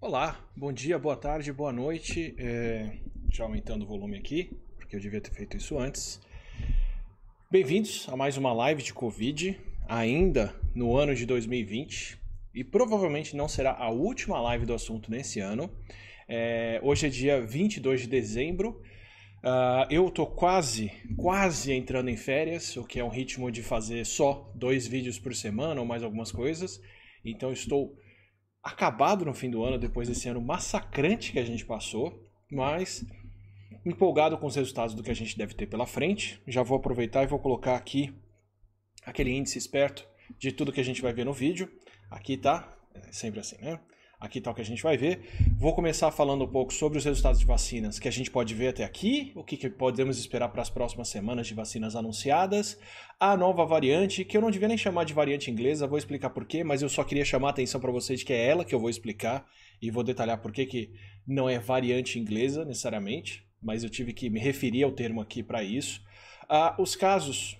Olá, bom dia, boa tarde, boa noite. É, já aumentando o volume aqui, porque eu devia ter feito isso antes. Bem-vindos a mais uma live de Covid, ainda no ano de 2020, e provavelmente não será a última live do assunto nesse ano. É, hoje é dia 22 de dezembro. Uh, eu tô quase, quase entrando em férias, o que é um ritmo de fazer só dois vídeos por semana ou mais algumas coisas. Então estou acabado no fim do ano, depois desse ano massacrante que a gente passou, mas empolgado com os resultados do que a gente deve ter pela frente. Já vou aproveitar e vou colocar aqui aquele índice esperto de tudo que a gente vai ver no vídeo. Aqui tá, é sempre assim, né? Aqui o que a gente vai ver. Vou começar falando um pouco sobre os resultados de vacinas que a gente pode ver até aqui, o que, que podemos esperar para as próximas semanas de vacinas anunciadas, a nova variante, que eu não devia nem chamar de variante inglesa, vou explicar por quê, mas eu só queria chamar a atenção para vocês que é ela que eu vou explicar e vou detalhar por que, que não é variante inglesa necessariamente, mas eu tive que me referir ao termo aqui para isso. Ah, os casos,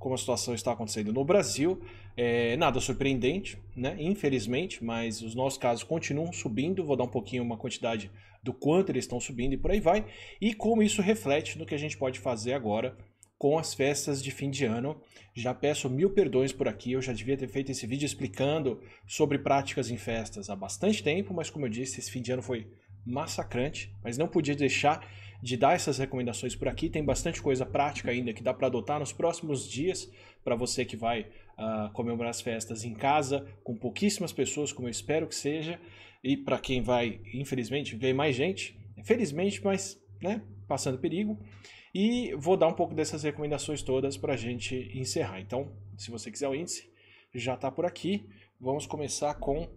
como a situação está acontecendo no Brasil, é, nada surpreendente, né? Infelizmente, mas os nossos casos continuam subindo. Vou dar um pouquinho uma quantidade do quanto eles estão subindo e por aí vai. E como isso reflete no que a gente pode fazer agora com as festas de fim de ano. Já peço mil perdões por aqui, eu já devia ter feito esse vídeo explicando sobre práticas em festas há bastante tempo, mas como eu disse, esse fim de ano foi massacrante, mas não podia deixar de dar essas recomendações por aqui. Tem bastante coisa prática ainda que dá para adotar nos próximos dias para você que vai uh, comemorar as festas em casa, com pouquíssimas pessoas, como eu espero que seja, e para quem vai, infelizmente, ver mais gente, felizmente, mas né, passando perigo. E vou dar um pouco dessas recomendações todas para a gente encerrar. Então, se você quiser o índice, já está por aqui. Vamos começar com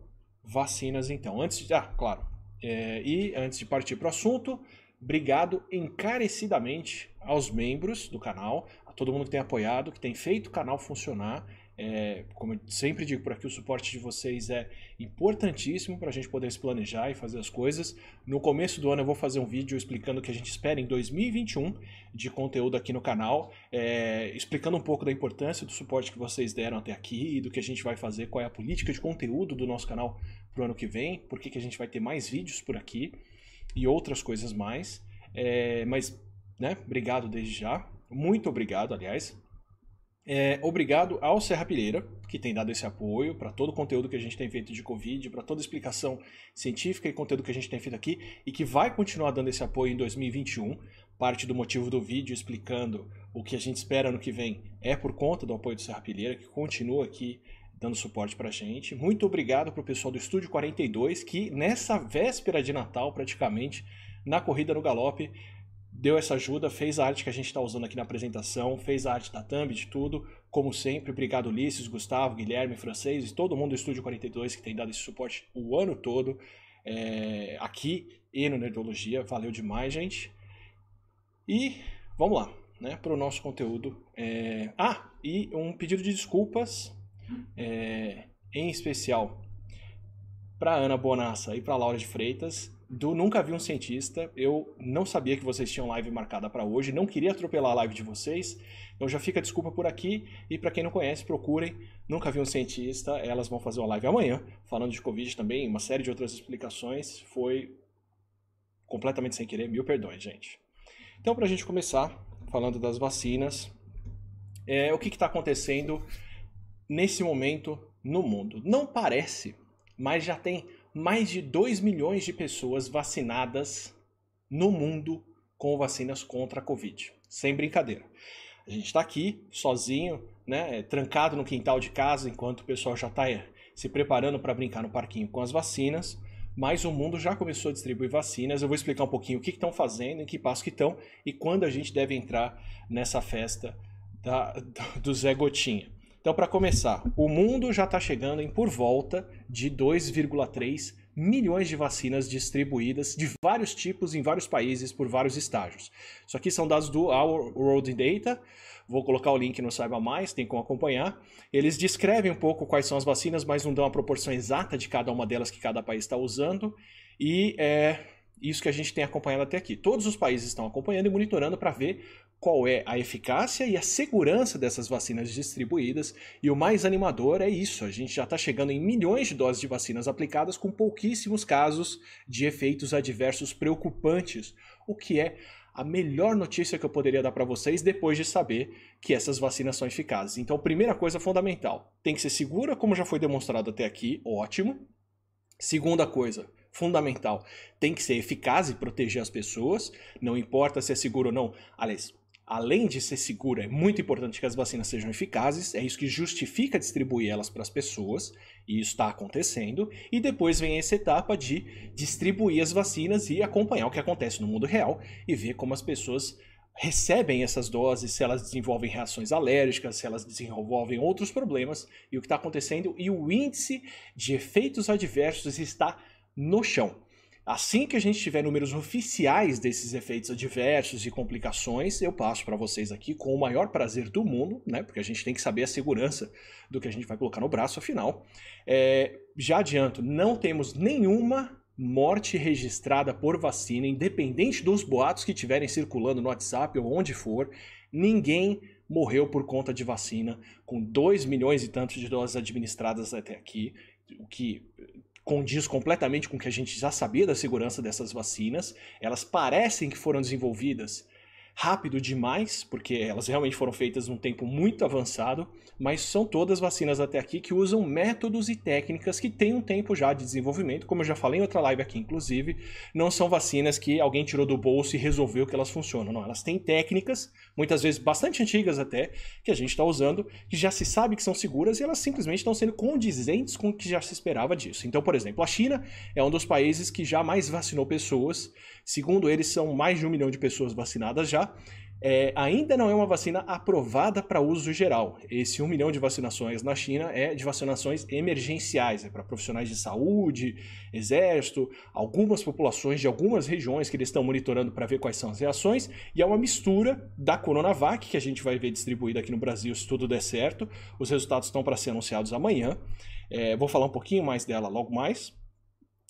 vacinas então. Antes de, ah, claro. É, e antes de partir para o assunto, obrigado encarecidamente aos membros do canal, todo mundo que tem apoiado, que tem feito o canal funcionar. É, como eu sempre digo por aqui, o suporte de vocês é importantíssimo para a gente poder se planejar e fazer as coisas. No começo do ano eu vou fazer um vídeo explicando o que a gente espera em 2021 de conteúdo aqui no canal, é, explicando um pouco da importância do suporte que vocês deram até aqui e do que a gente vai fazer, qual é a política de conteúdo do nosso canal para o ano que vem, por que a gente vai ter mais vídeos por aqui e outras coisas mais. É, mas, né, obrigado desde já. Muito obrigado, aliás. É, obrigado ao Serra Pileira, que tem dado esse apoio para todo o conteúdo que a gente tem feito de Covid, para toda a explicação científica e conteúdo que a gente tem feito aqui e que vai continuar dando esse apoio em 2021. Parte do motivo do vídeo explicando o que a gente espera no que vem é por conta do apoio do Serra Pileira, que continua aqui dando suporte para a gente. Muito obrigado para o pessoal do Estúdio 42, que nessa véspera de Natal, praticamente, na corrida no galope, deu essa ajuda, fez a arte que a gente está usando aqui na apresentação, fez a arte da thumb, de tudo. Como sempre, obrigado Ulisses, Gustavo, Guilherme, Francês e todo mundo do Estúdio 42 que tem dado esse suporte o ano todo é, aqui e no Nerdologia. Valeu demais, gente. E vamos lá, né, para o nosso conteúdo. É... Ah, e um pedido de desculpas, é, em especial para Ana Bonassa e para Laura de Freitas do Nunca Vi um Cientista. Eu não sabia que vocês tinham live marcada para hoje, não queria atropelar a live de vocês, então já fica desculpa por aqui. E para quem não conhece, procurem Nunca Vi um Cientista. Elas vão fazer uma live amanhã, falando de Covid também, uma série de outras explicações. Foi completamente sem querer, mil perdões, gente. Então, para a gente começar, falando das vacinas, é, o que está acontecendo nesse momento no mundo? Não parece, mas já tem mais de 2 milhões de pessoas vacinadas no mundo com vacinas contra a Covid. Sem brincadeira. A gente está aqui sozinho, né, trancado no quintal de casa, enquanto o pessoal já está é, se preparando para brincar no parquinho com as vacinas. Mas o mundo já começou a distribuir vacinas. Eu vou explicar um pouquinho o que estão fazendo, em que passo que estão e quando a gente deve entrar nessa festa da, do Zé Gotinha. Então, para começar, o mundo já está chegando em por volta de 2,3 milhões de vacinas distribuídas de vários tipos em vários países por vários estágios. Isso aqui são dados do Our World Data. Vou colocar o link no Saiba Mais, tem como acompanhar. Eles descrevem um pouco quais são as vacinas, mas não dão a proporção exata de cada uma delas que cada país está usando. E é, Isso que a gente tem acompanhado até aqui. Todos os países estão acompanhando e monitorando para ver qual é a eficácia e a segurança dessas vacinas distribuídas. E o mais animador é isso: a gente já está chegando em milhões de doses de vacinas aplicadas com pouquíssimos casos de efeitos adversos preocupantes, o que é a melhor notícia que eu poderia dar para vocês depois de saber que essas vacinas são eficazes. Então, primeira coisa fundamental: tem que ser segura, como já foi demonstrado até aqui, ótimo. Segunda coisa, fundamental, tem que ser eficaz e proteger as pessoas, não importa se é seguro ou não. Aliás, além de ser segura, é muito importante que as vacinas sejam eficazes, é isso que justifica distribuir elas para as pessoas, e isso está acontecendo. E depois vem essa etapa de distribuir as vacinas e acompanhar o que acontece no mundo real e ver como as pessoas recebem essas doses, se elas desenvolvem reações alérgicas, se elas desenvolvem outros problemas e o que está acontecendo. E o índice de efeitos adversos está no chão. Assim que a gente tiver números oficiais desses efeitos adversos e complicações, eu passo para vocês aqui com o maior prazer do mundo, né? Porque a gente tem que saber a segurança do que a gente vai colocar no braço, afinal. É, já adianto, não temos nenhuma morte registrada por vacina, independente dos boatos que estiverem circulando no WhatsApp ou onde for. Ninguém morreu por conta de vacina, com 2 milhões e tantos de doses administradas até aqui, o que condiz completamente com o que a gente já sabia da segurança dessas vacinas. Elas parecem que foram desenvolvidas rápido demais, porque elas realmente foram feitas num tempo muito avançado, mas são todas vacinas até aqui que usam métodos e técnicas que têm um tempo já de desenvolvimento, como eu já falei em outra live aqui, inclusive, não são vacinas que alguém tirou do bolso e resolveu que elas funcionam, não, elas têm técnicas, muitas vezes bastante antigas até, que a gente está usando, que já se sabe que são seguras e elas simplesmente estão sendo condizentes com o que já se esperava disso. Então, por exemplo, a China é um dos países que já mais vacinou pessoas, Segundo eles, são mais de um milhão de pessoas vacinadas já. É, ainda não é uma vacina aprovada para uso geral. Esse um milhão de vacinações na China é de vacinações emergenciais, é para profissionais de saúde, exército, algumas populações de algumas regiões que eles estão monitorando para ver quais são as reações, e é uma mistura da Coronavac, que a gente vai ver distribuída aqui no Brasil se tudo der certo. Os resultados estão para ser anunciados amanhã. É, vou falar um pouquinho mais dela logo mais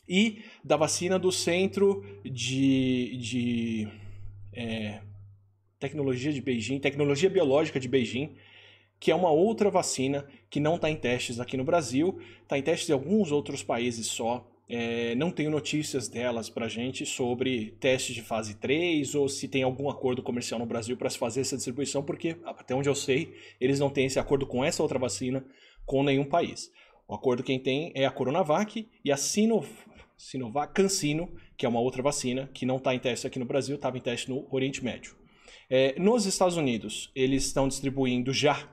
e da vacina do Centro de, de é, Tecnologia de Beijing, Tecnologia Biológica de Beijing, que é uma outra vacina que não está em testes aqui no Brasil, está em testes em alguns outros países só. É, não tenho notícias delas para gente sobre testes de fase 3 ou se tem algum acordo comercial no Brasil para se fazer essa distribuição, porque até onde eu sei, eles não têm esse acordo com essa outra vacina com nenhum país. O acordo quem tem é a Coronavac e a Sino, Sinovac Cancino, que é uma outra vacina que não está em teste aqui no Brasil, estava em teste no Oriente Médio. É, nos Estados Unidos, eles estão distribuindo já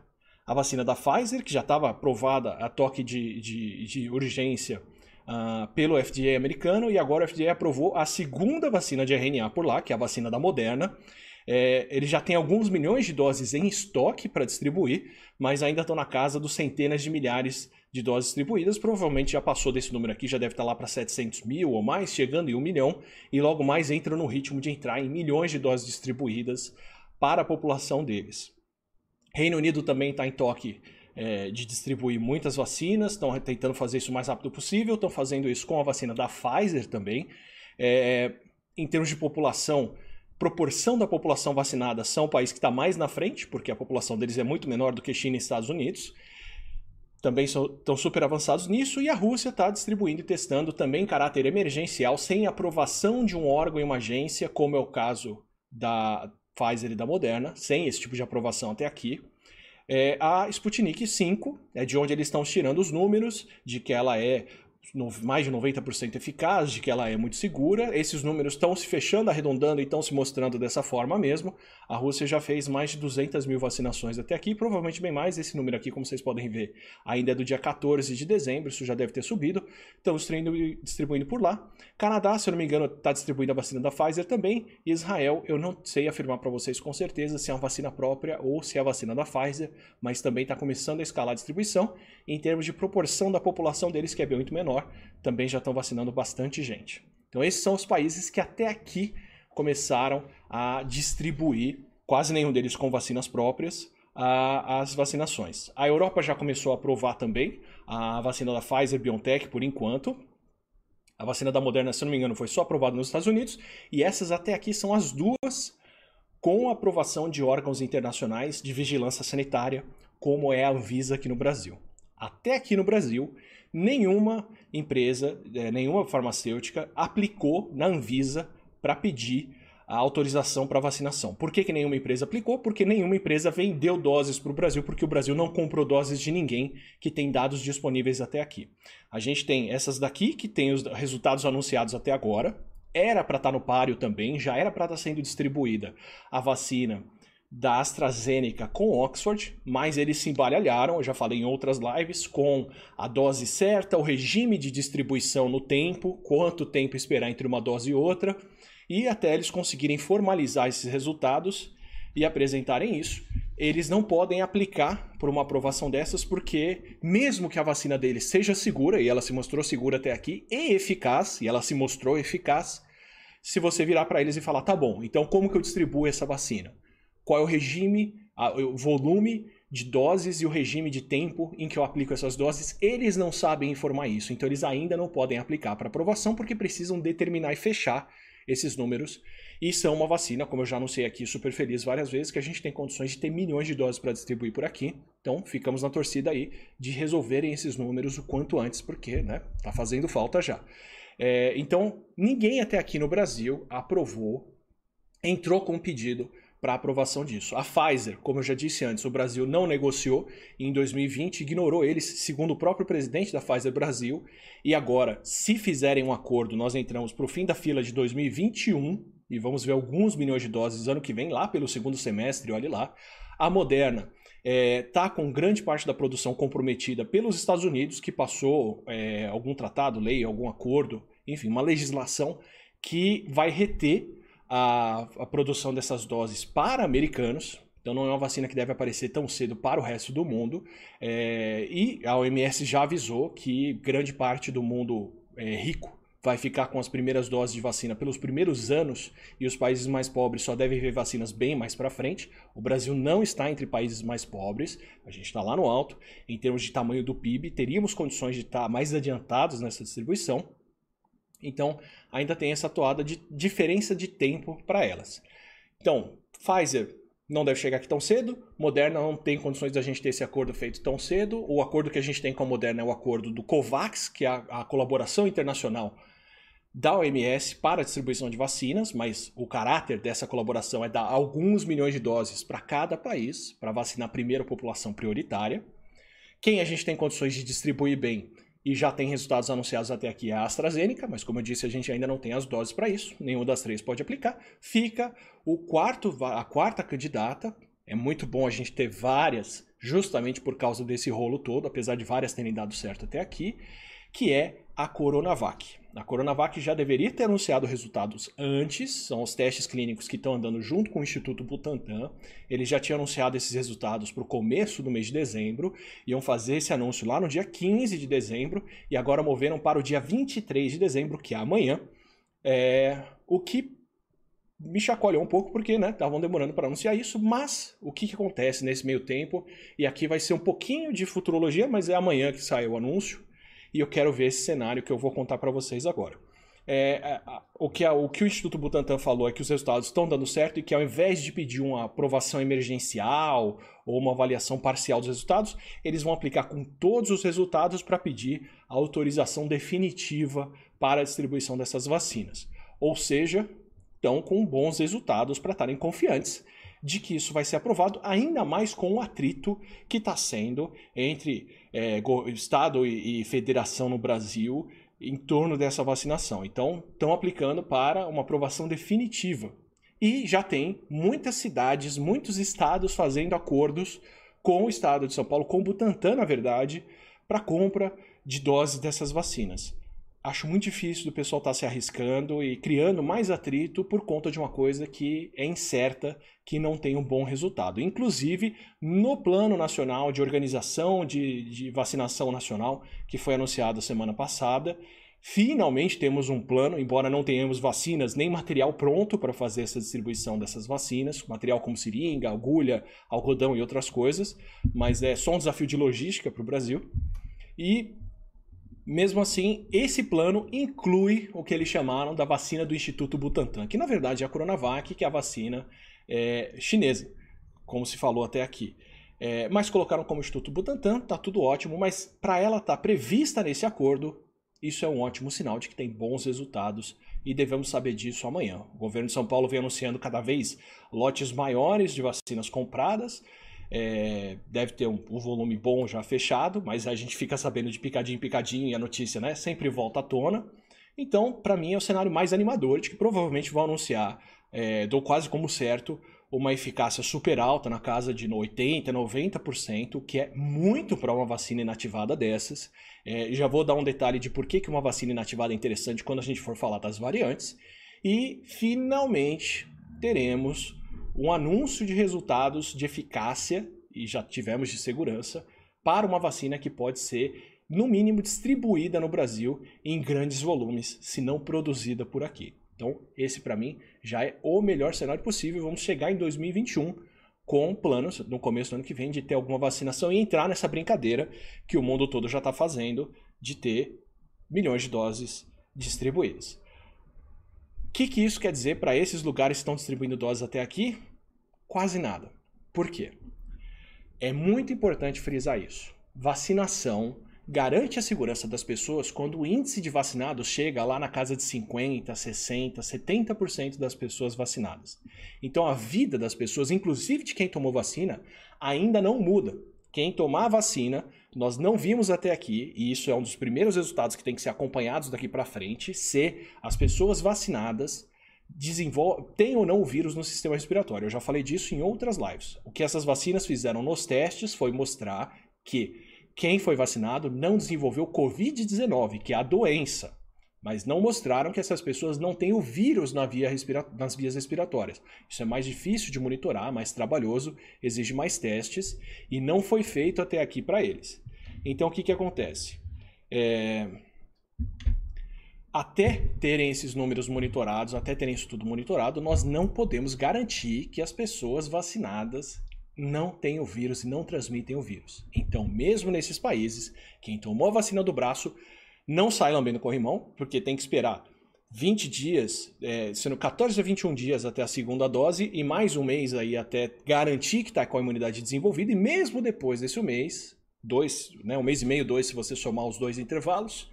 a vacina da Pfizer, que já estava aprovada a toque de, de, de urgência uh, pelo FDA americano, e agora o FDA aprovou a segunda vacina de RNA por lá, que é a vacina da Moderna. É, ele já tem alguns milhões de doses em estoque para distribuir, mas ainda estão na casa dos centenas de milhares de doses distribuídas, provavelmente já passou desse número aqui, já deve estar lá para 700 mil ou mais, chegando em um milhão, e logo mais entra no ritmo de entrar em milhões de doses distribuídas para a população deles. Reino Unido também está em toque é, de distribuir muitas vacinas, estão tentando fazer isso o mais rápido possível, estão fazendo isso com a vacina da Pfizer também. É, em termos de população, proporção da população vacinada são o país que está mais na frente, porque a população deles é muito menor do que China e Estados Unidos também estão super avançados nisso, e a Rússia está distribuindo e testando também em caráter emergencial, sem aprovação de um órgão e uma agência, como é o caso da Pfizer e da Moderna, sem esse tipo de aprovação até aqui. É, a Sputnik 5, é de onde eles estão tirando os números, de que ela é mais de 90% eficaz, de que ela é muito segura. Esses números estão se fechando, arredondando e estão se mostrando dessa forma mesmo. A Rússia já fez mais de 200 mil vacinações até aqui, provavelmente bem mais. Esse número aqui, como vocês podem ver, ainda é do dia 14 de dezembro, isso já deve ter subido. Estão distribuindo por lá. Canadá, se eu não me engano, está distribuindo a vacina da Pfizer também. Israel, eu não sei afirmar para vocês com certeza se é uma vacina própria ou se é a vacina da Pfizer, mas também está começando a escalar a distribuição. Em termos de proporção da população deles, que é bem muito menor, também já estão vacinando bastante gente. Então, esses são os países que até aqui começaram a distribuir, quase nenhum deles com vacinas próprias, as vacinações. A Europa já começou a aprovar também a vacina da Pfizer BioNTech por enquanto. A vacina da Moderna, se não me engano, foi só aprovada nos Estados Unidos, e essas até aqui são as duas com aprovação de órgãos internacionais de vigilância sanitária, como é a Anvisa aqui no Brasil. Até aqui no Brasil, nenhuma empresa, eh, nenhuma farmacêutica aplicou na Anvisa para pedir a autorização para vacinação. Por que, que nenhuma empresa aplicou? Porque nenhuma empresa vendeu doses para o Brasil, porque o Brasil não comprou doses de ninguém que tem dados disponíveis até aqui. A gente tem essas daqui, que tem os resultados anunciados até agora. Era para estar tá no páreo também, já era para estar tá sendo distribuída a vacina da AstraZeneca com Oxford, mas eles se embaralharam, eu já falei em outras lives, com a dose certa, o regime de distribuição no tempo, quanto tempo esperar entre uma dose e outra e até eles conseguirem formalizar esses resultados e apresentarem isso, eles não podem aplicar por uma aprovação dessas, porque mesmo que a vacina deles seja segura, e ela se mostrou segura até aqui, e eficaz, e ela se mostrou eficaz, se você virar para eles e falar, tá bom, então como que eu distribuo essa vacina? Qual é o regime, o volume de doses e o regime de tempo em que eu aplico essas doses, eles não sabem informar isso, então eles ainda não podem aplicar para aprovação porque precisam determinar e fechar esses números. E são uma vacina, como eu já anunciei aqui, super feliz várias vezes, que a gente tem condições de ter milhões de doses para distribuir por aqui. Então, ficamos na torcida aí de resolverem esses números o quanto antes, porque, né, tá fazendo falta já. É, então, ninguém até aqui no Brasil aprovou, entrou com um pedido para aprovação disso. A Pfizer, como eu já disse antes, o Brasil não negociou em 2020, ignorou eles, segundo o próprio presidente da Pfizer Brasil. E agora, se fizerem um acordo, nós entramos para o fim da fila de 2021 e vamos ver alguns milhões de doses ano que vem, lá pelo segundo semestre, olhe lá. A Moderna está é, com grande parte da produção comprometida pelos Estados Unidos, que passou é, algum tratado, lei, algum acordo, enfim, uma legislação que vai reter a, a produção dessas doses para americanos, então não é uma vacina que deve aparecer tão cedo para o resto do mundo. É, e a OMS já avisou que grande parte do mundo é, rico vai ficar com as primeiras doses de vacina pelos primeiros anos e os países mais pobres só devem ver vacinas bem mais para frente. O Brasil não está entre países mais pobres, a gente está lá no alto. Em termos de tamanho do PIB, teríamos condições de estar mais adiantados nessa distribuição. Então, ainda tem essa toada de diferença de tempo para elas. Então, Pfizer não deve chegar aqui tão cedo, Moderna não tem condições da gente ter esse acordo feito tão cedo. O acordo que a gente tem com a Moderna é o acordo do COVAX, que é a, a colaboração internacional da OMS para a distribuição de vacinas, mas o caráter dessa colaboração é dar alguns milhões de doses para cada país, para vacinar a primeira população prioritária. Quem a gente tem condições de distribuir bem e já tem resultados anunciados até aqui a AstraZeneca, mas como eu disse, a gente ainda não tem as doses para isso, nenhuma das três pode aplicar. Fica o quarto, a quarta candidata. É muito bom a gente ter várias, justamente por causa desse rolo todo, apesar de várias terem dado certo até aqui, que é a Coronavac. A Coronavac já deveria ter anunciado resultados antes, são os testes clínicos que estão andando junto com o Instituto Butantan. Eles já tinham anunciado esses resultados para o começo do mês de dezembro, iam fazer esse anúncio lá no dia 15 de dezembro e agora moveram para o dia 23 de dezembro, que é amanhã. É... O que me chacoalhou um pouco porque estavam né, demorando para anunciar isso, mas o que, que acontece nesse meio tempo? E aqui vai ser um pouquinho de futurologia, mas é amanhã que sai o anúncio e eu quero ver esse cenário que eu vou contar para vocês agora. É, é o, que a, o que o Instituto Butantan falou é que os resultados estão dando certo e que ao invés de pedir uma aprovação emergencial ou uma avaliação parcial dos resultados, eles vão aplicar com todos os resultados para pedir a autorização definitiva para a distribuição dessas vacinas. Ou seja, estão com bons resultados para estarem confiantes de que isso vai ser aprovado, ainda mais com o atrito que está sendo entre é, Estado e, e federação no Brasil em torno dessa vacinação. Então, estão aplicando para uma aprovação definitiva. E já tem muitas cidades, muitos estados fazendo acordos com o estado de São Paulo, com o Butantan, na verdade, para compra de doses dessas vacinas acho muito difícil do pessoal estar tá se arriscando e criando mais atrito por conta de uma coisa que é incerta, que não tem um bom resultado. Inclusive, no Plano Nacional de Organização de, de Vacinação Nacional, que foi anunciado semana passada, finalmente temos um plano, embora não tenhamos vacinas nem material pronto para fazer essa distribuição dessas vacinas, material como seringa, agulha, algodão e outras coisas, mas é só um desafio de logística para o Brasil. E Mesmo assim, esse plano inclui o que eles chamaram da vacina do Instituto Butantan, que na verdade é a Coronavac, que é a vacina é, chinesa, como se falou até aqui. É, mas colocaram como Instituto Butantan, tá tudo ótimo, mas para ela estar tá prevista nesse acordo, isso é um ótimo sinal de que tem bons resultados e devemos saber disso amanhã. O governo de São Paulo vem anunciando cada vez lotes maiores de vacinas compradas é, deve ter um, um, volume bom já fechado, mas a gente fica sabendo de picadinho em picadinho e a notícia né, sempre volta à tona. Então, para mim, é o cenário mais animador de que provavelmente vão anunciar, é, dou quase como certo, uma eficácia super alta, na casa de 80%, 90%, que é muito para uma vacina inativada dessas. É, já vou dar um detalhe de por que, que uma vacina inativada é interessante quando a gente for falar das variantes. E, finalmente, teremos um anúncio de resultados de eficácia, e já tivemos de segurança, para uma vacina que pode ser, no mínimo, distribuída no Brasil em grandes volumes, se não produzida por aqui. Então, esse para mim já é o melhor cenário possível. Vamos chegar em 2021 com planos, no começo do ano que vem, de ter alguma vacinação e entrar nessa brincadeira que o mundo todo já está fazendo de ter milhões de doses distribuídas. Que, que isso quer dizer para esses lugares que estão distribuindo doses até aqui? Quase nada. Por quê? É muito importante frisar isso. Vacinação garante a segurança das pessoas quando o índice de vacinados chega lá na casa de 50, 60, 70% das pessoas vacinadas. Então a vida das pessoas, inclusive de quem tomou vacina, ainda não muda. Quem tomar a vacina, nós não vimos até aqui, e isso é um dos primeiros resultados que tem que ser acompanhados daqui para frente, se as pessoas vacinadas têm ou não o vírus no sistema respiratório. Eu já falei disso em outras lives. O que essas vacinas fizeram nos testes foi mostrar que quem foi vacinado não desenvolveu Covid-19, que é a doença mas não mostraram que essas pessoas não têm o vírus na via nas vias respiratórias. Isso é mais difícil de monitorar, mais trabalhoso, exige mais testes e não foi feito até aqui para eles. Então o que, que acontece? É... Até terem esses números monitorados, até terem isso tudo monitorado, nós não podemos garantir que as pessoas vacinadas não têm o vírus e não transmitem o vírus. Então, mesmo nesses países, quem tomou a vacina do braço não sai lambendo corrimão, porque tem que esperar 20 dias, é, sendo 14 a 21 dias até a segunda dose e mais um mês aí até garantir que está com a imunidade desenvolvida. E mesmo depois desse mês, dois, né, um mês e meio, dois, se você somar os dois intervalos,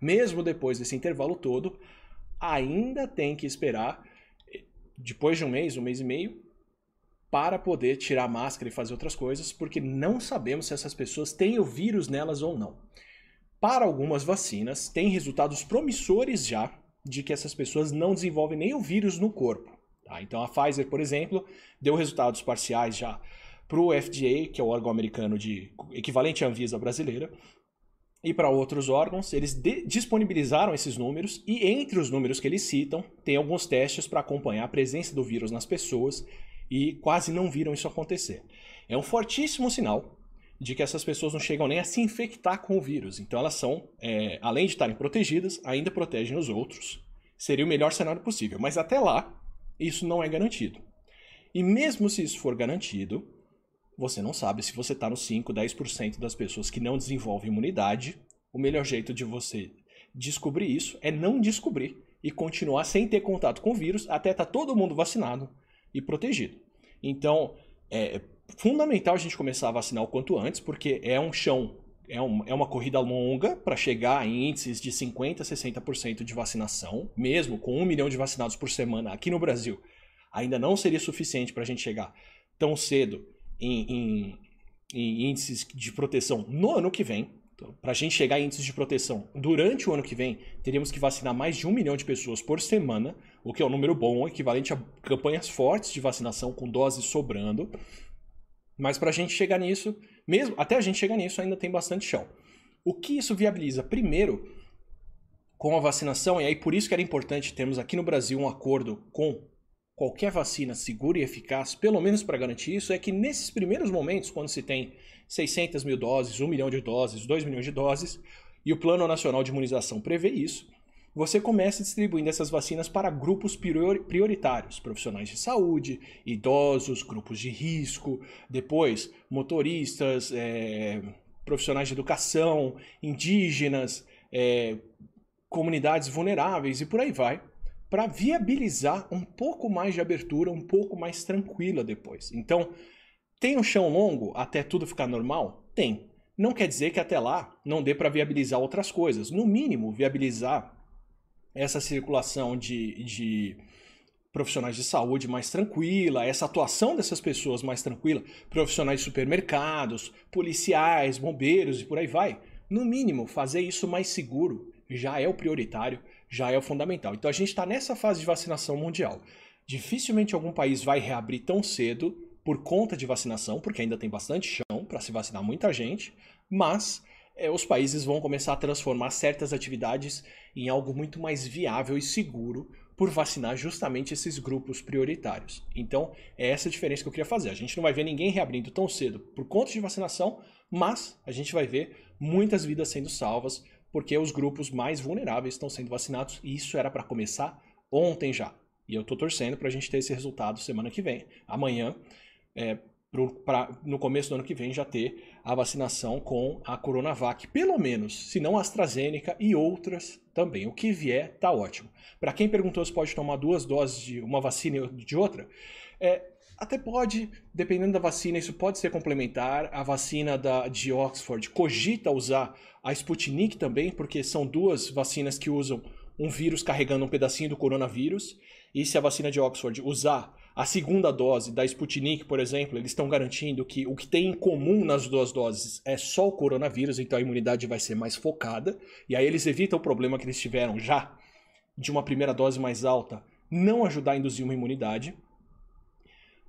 mesmo depois desse intervalo todo, ainda tem que esperar depois de um mês, um mês e meio, para poder tirar a máscara e fazer outras coisas, porque não sabemos se essas pessoas têm o vírus nelas ou não para algumas vacinas, tem resultados promissores já de que essas pessoas não desenvolvem nem o vírus no corpo. Tá? Então a Pfizer, por exemplo, deu resultados parciais já para o FDA, que é o órgão americano de equivalente à Anvisa brasileira, e para outros órgãos, eles disponibilizaram esses números e entre os números que eles citam, tem alguns testes para acompanhar a presença do vírus nas pessoas e quase não viram isso acontecer. É um fortíssimo sinal de que essas pessoas não chegam nem a se infectar com o vírus. Então elas são, é, além de estarem protegidas, ainda protegem os outros. Seria o melhor cenário possível. Mas até lá, isso não é garantido. E mesmo se isso for garantido, você não sabe se você está nos 5, 10% das pessoas que não desenvolvem imunidade. O melhor jeito de você descobrir isso é não descobrir e continuar sem ter contato com o vírus até estar tá todo mundo vacinado e protegido. Então, é, fundamental a gente começar a vacinar o quanto antes, porque é um chão, é, um, é uma corrida longa para chegar em índices de 50%, 60% de vacinação, mesmo com um milhão de vacinados por semana aqui no Brasil. Ainda não seria suficiente para a gente chegar tão cedo em, em, em índices de proteção no ano que vem. Então, para a gente chegar em índices de proteção durante o ano que vem, teríamos que vacinar mais de um milhão de pessoas por semana, o que é um número bom, equivalente a campanhas fortes de vacinação com doses sobrando. Mas para a gente chegar nisso, mesmo até a gente chegar nisso, ainda tem bastante chão. O que isso viabiliza? Primeiro, com a vacinação, e aí por isso que era importante termos aqui no Brasil um acordo com qualquer vacina segura e eficaz, pelo menos para garantir isso, é que nesses primeiros momentos, quando se tem 600 mil doses, 1 milhão de doses, 2 milhões de doses, e o Plano Nacional de Imunização prevê isso, você começa distribuindo essas vacinas para grupos prioritários, profissionais de saúde, idosos, grupos de risco, depois motoristas, é, profissionais de educação, indígenas, é, comunidades vulneráveis e por aí vai, para viabilizar um pouco mais de abertura, um pouco mais tranquila depois. Então, tem um chão longo até tudo ficar normal? Tem. Não quer dizer que até lá não dê para viabilizar outras coisas. No mínimo, viabilizar essa circulação de, de profissionais de saúde mais tranquila, essa atuação dessas pessoas mais tranquila, profissionais de supermercados, policiais, bombeiros e por aí vai. No mínimo, fazer isso mais seguro já é o prioritário, já é o fundamental. Então a gente está nessa fase de vacinação mundial. Dificilmente algum país vai reabrir tão cedo por conta de vacinação, porque ainda tem bastante chão para se vacinar muita gente, mas os países vão começar a transformar certas atividades em algo muito mais viável e seguro por vacinar justamente esses grupos prioritários. Então, é essa a diferença que eu queria fazer. A gente não vai ver ninguém reabrindo tão cedo por conta de vacinação, mas a gente vai ver muitas vidas sendo salvas porque os grupos mais vulneráveis estão sendo vacinados e isso era para começar ontem já. E eu estou torcendo para a gente ter esse resultado semana que vem. Amanhã, é, pro, pra, no começo do ano que vem, já ter a vacinação com a Coronavac, pelo menos, se não AstraZeneca e outras também. O que vier, tá ótimo. Para quem perguntou se pode tomar duas doses de uma vacina e de outra, é, até pode, dependendo da vacina, isso pode ser complementar. A vacina da, de Oxford cogita usar a Sputnik também, porque são duas vacinas que usam um vírus carregando um pedacinho do coronavírus. E se a vacina de Oxford usar a segunda dose da Sputnik, por exemplo, eles estão garantindo que o que tem em comum nas duas doses é só o coronavírus, então a imunidade vai ser mais focada. E aí eles evitam o problema que eles tiveram já de uma primeira dose mais alta não ajudar a induzir uma imunidade.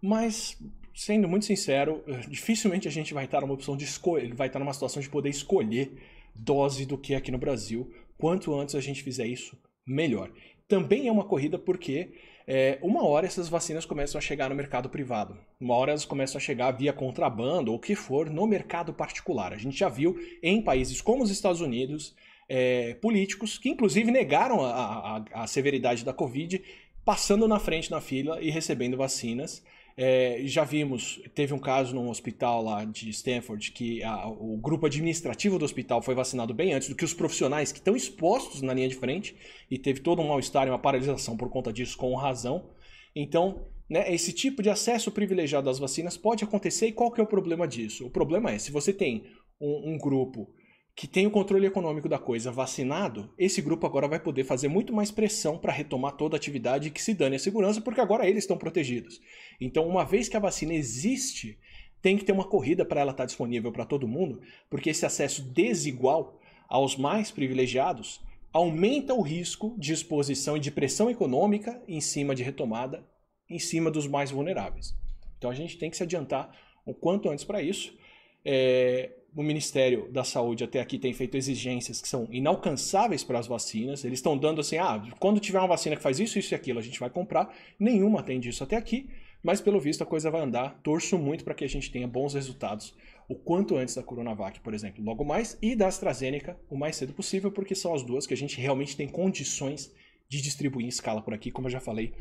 Mas, sendo muito sincero, dificilmente a gente vai estar numa opção de escolha, vai estar numa situação de poder escolher dose do que aqui no Brasil. Quanto antes a gente fizer isso, melhor. Também é uma corrida porque é, uma hora essas vacinas começam a chegar no mercado privado. Uma hora elas começam a chegar via contrabando ou o que for no mercado particular. A gente já viu em países como os Estados Unidos é, políticos que inclusive negaram a, a, a severidade da Covid passando na frente na fila e recebendo vacinas. É, já vimos, teve um caso num hospital lá de Stanford que a, o grupo administrativo do hospital foi vacinado bem antes do que os profissionais que estão expostos na linha de frente e teve todo um mal-estar e uma paralisação por conta disso, com razão. Então, né, esse tipo de acesso privilegiado às vacinas pode acontecer e qual que é o problema disso? O problema é, se você tem um, um grupo que tem o controle econômico da coisa vacinado, esse grupo agora vai poder fazer muito mais pressão para retomar toda a atividade que se dane a segurança, porque agora eles estão protegidos. Então, uma vez que a vacina existe, tem que ter uma corrida para ela estar tá disponível para todo mundo, porque esse acesso desigual aos mais privilegiados aumenta o risco de exposição e de pressão econômica em cima de retomada, em cima dos mais vulneráveis. Então a gente tem que se adiantar o quanto antes para isso. É, o Ministério da Saúde até aqui tem feito exigências que são inalcançáveis para as vacinas. Eles estão dando assim, ah, quando tiver uma vacina que faz isso, isso e aquilo, a gente vai comprar. Nenhuma tem disso até aqui, mas pelo visto a coisa vai andar. Torço muito para que a gente tenha bons resultados o quanto antes da Coronavac, por exemplo, logo mais, e da AstraZeneca o mais cedo possível, porque são as duas que a gente realmente tem condições de distribuir em escala por aqui, como eu já falei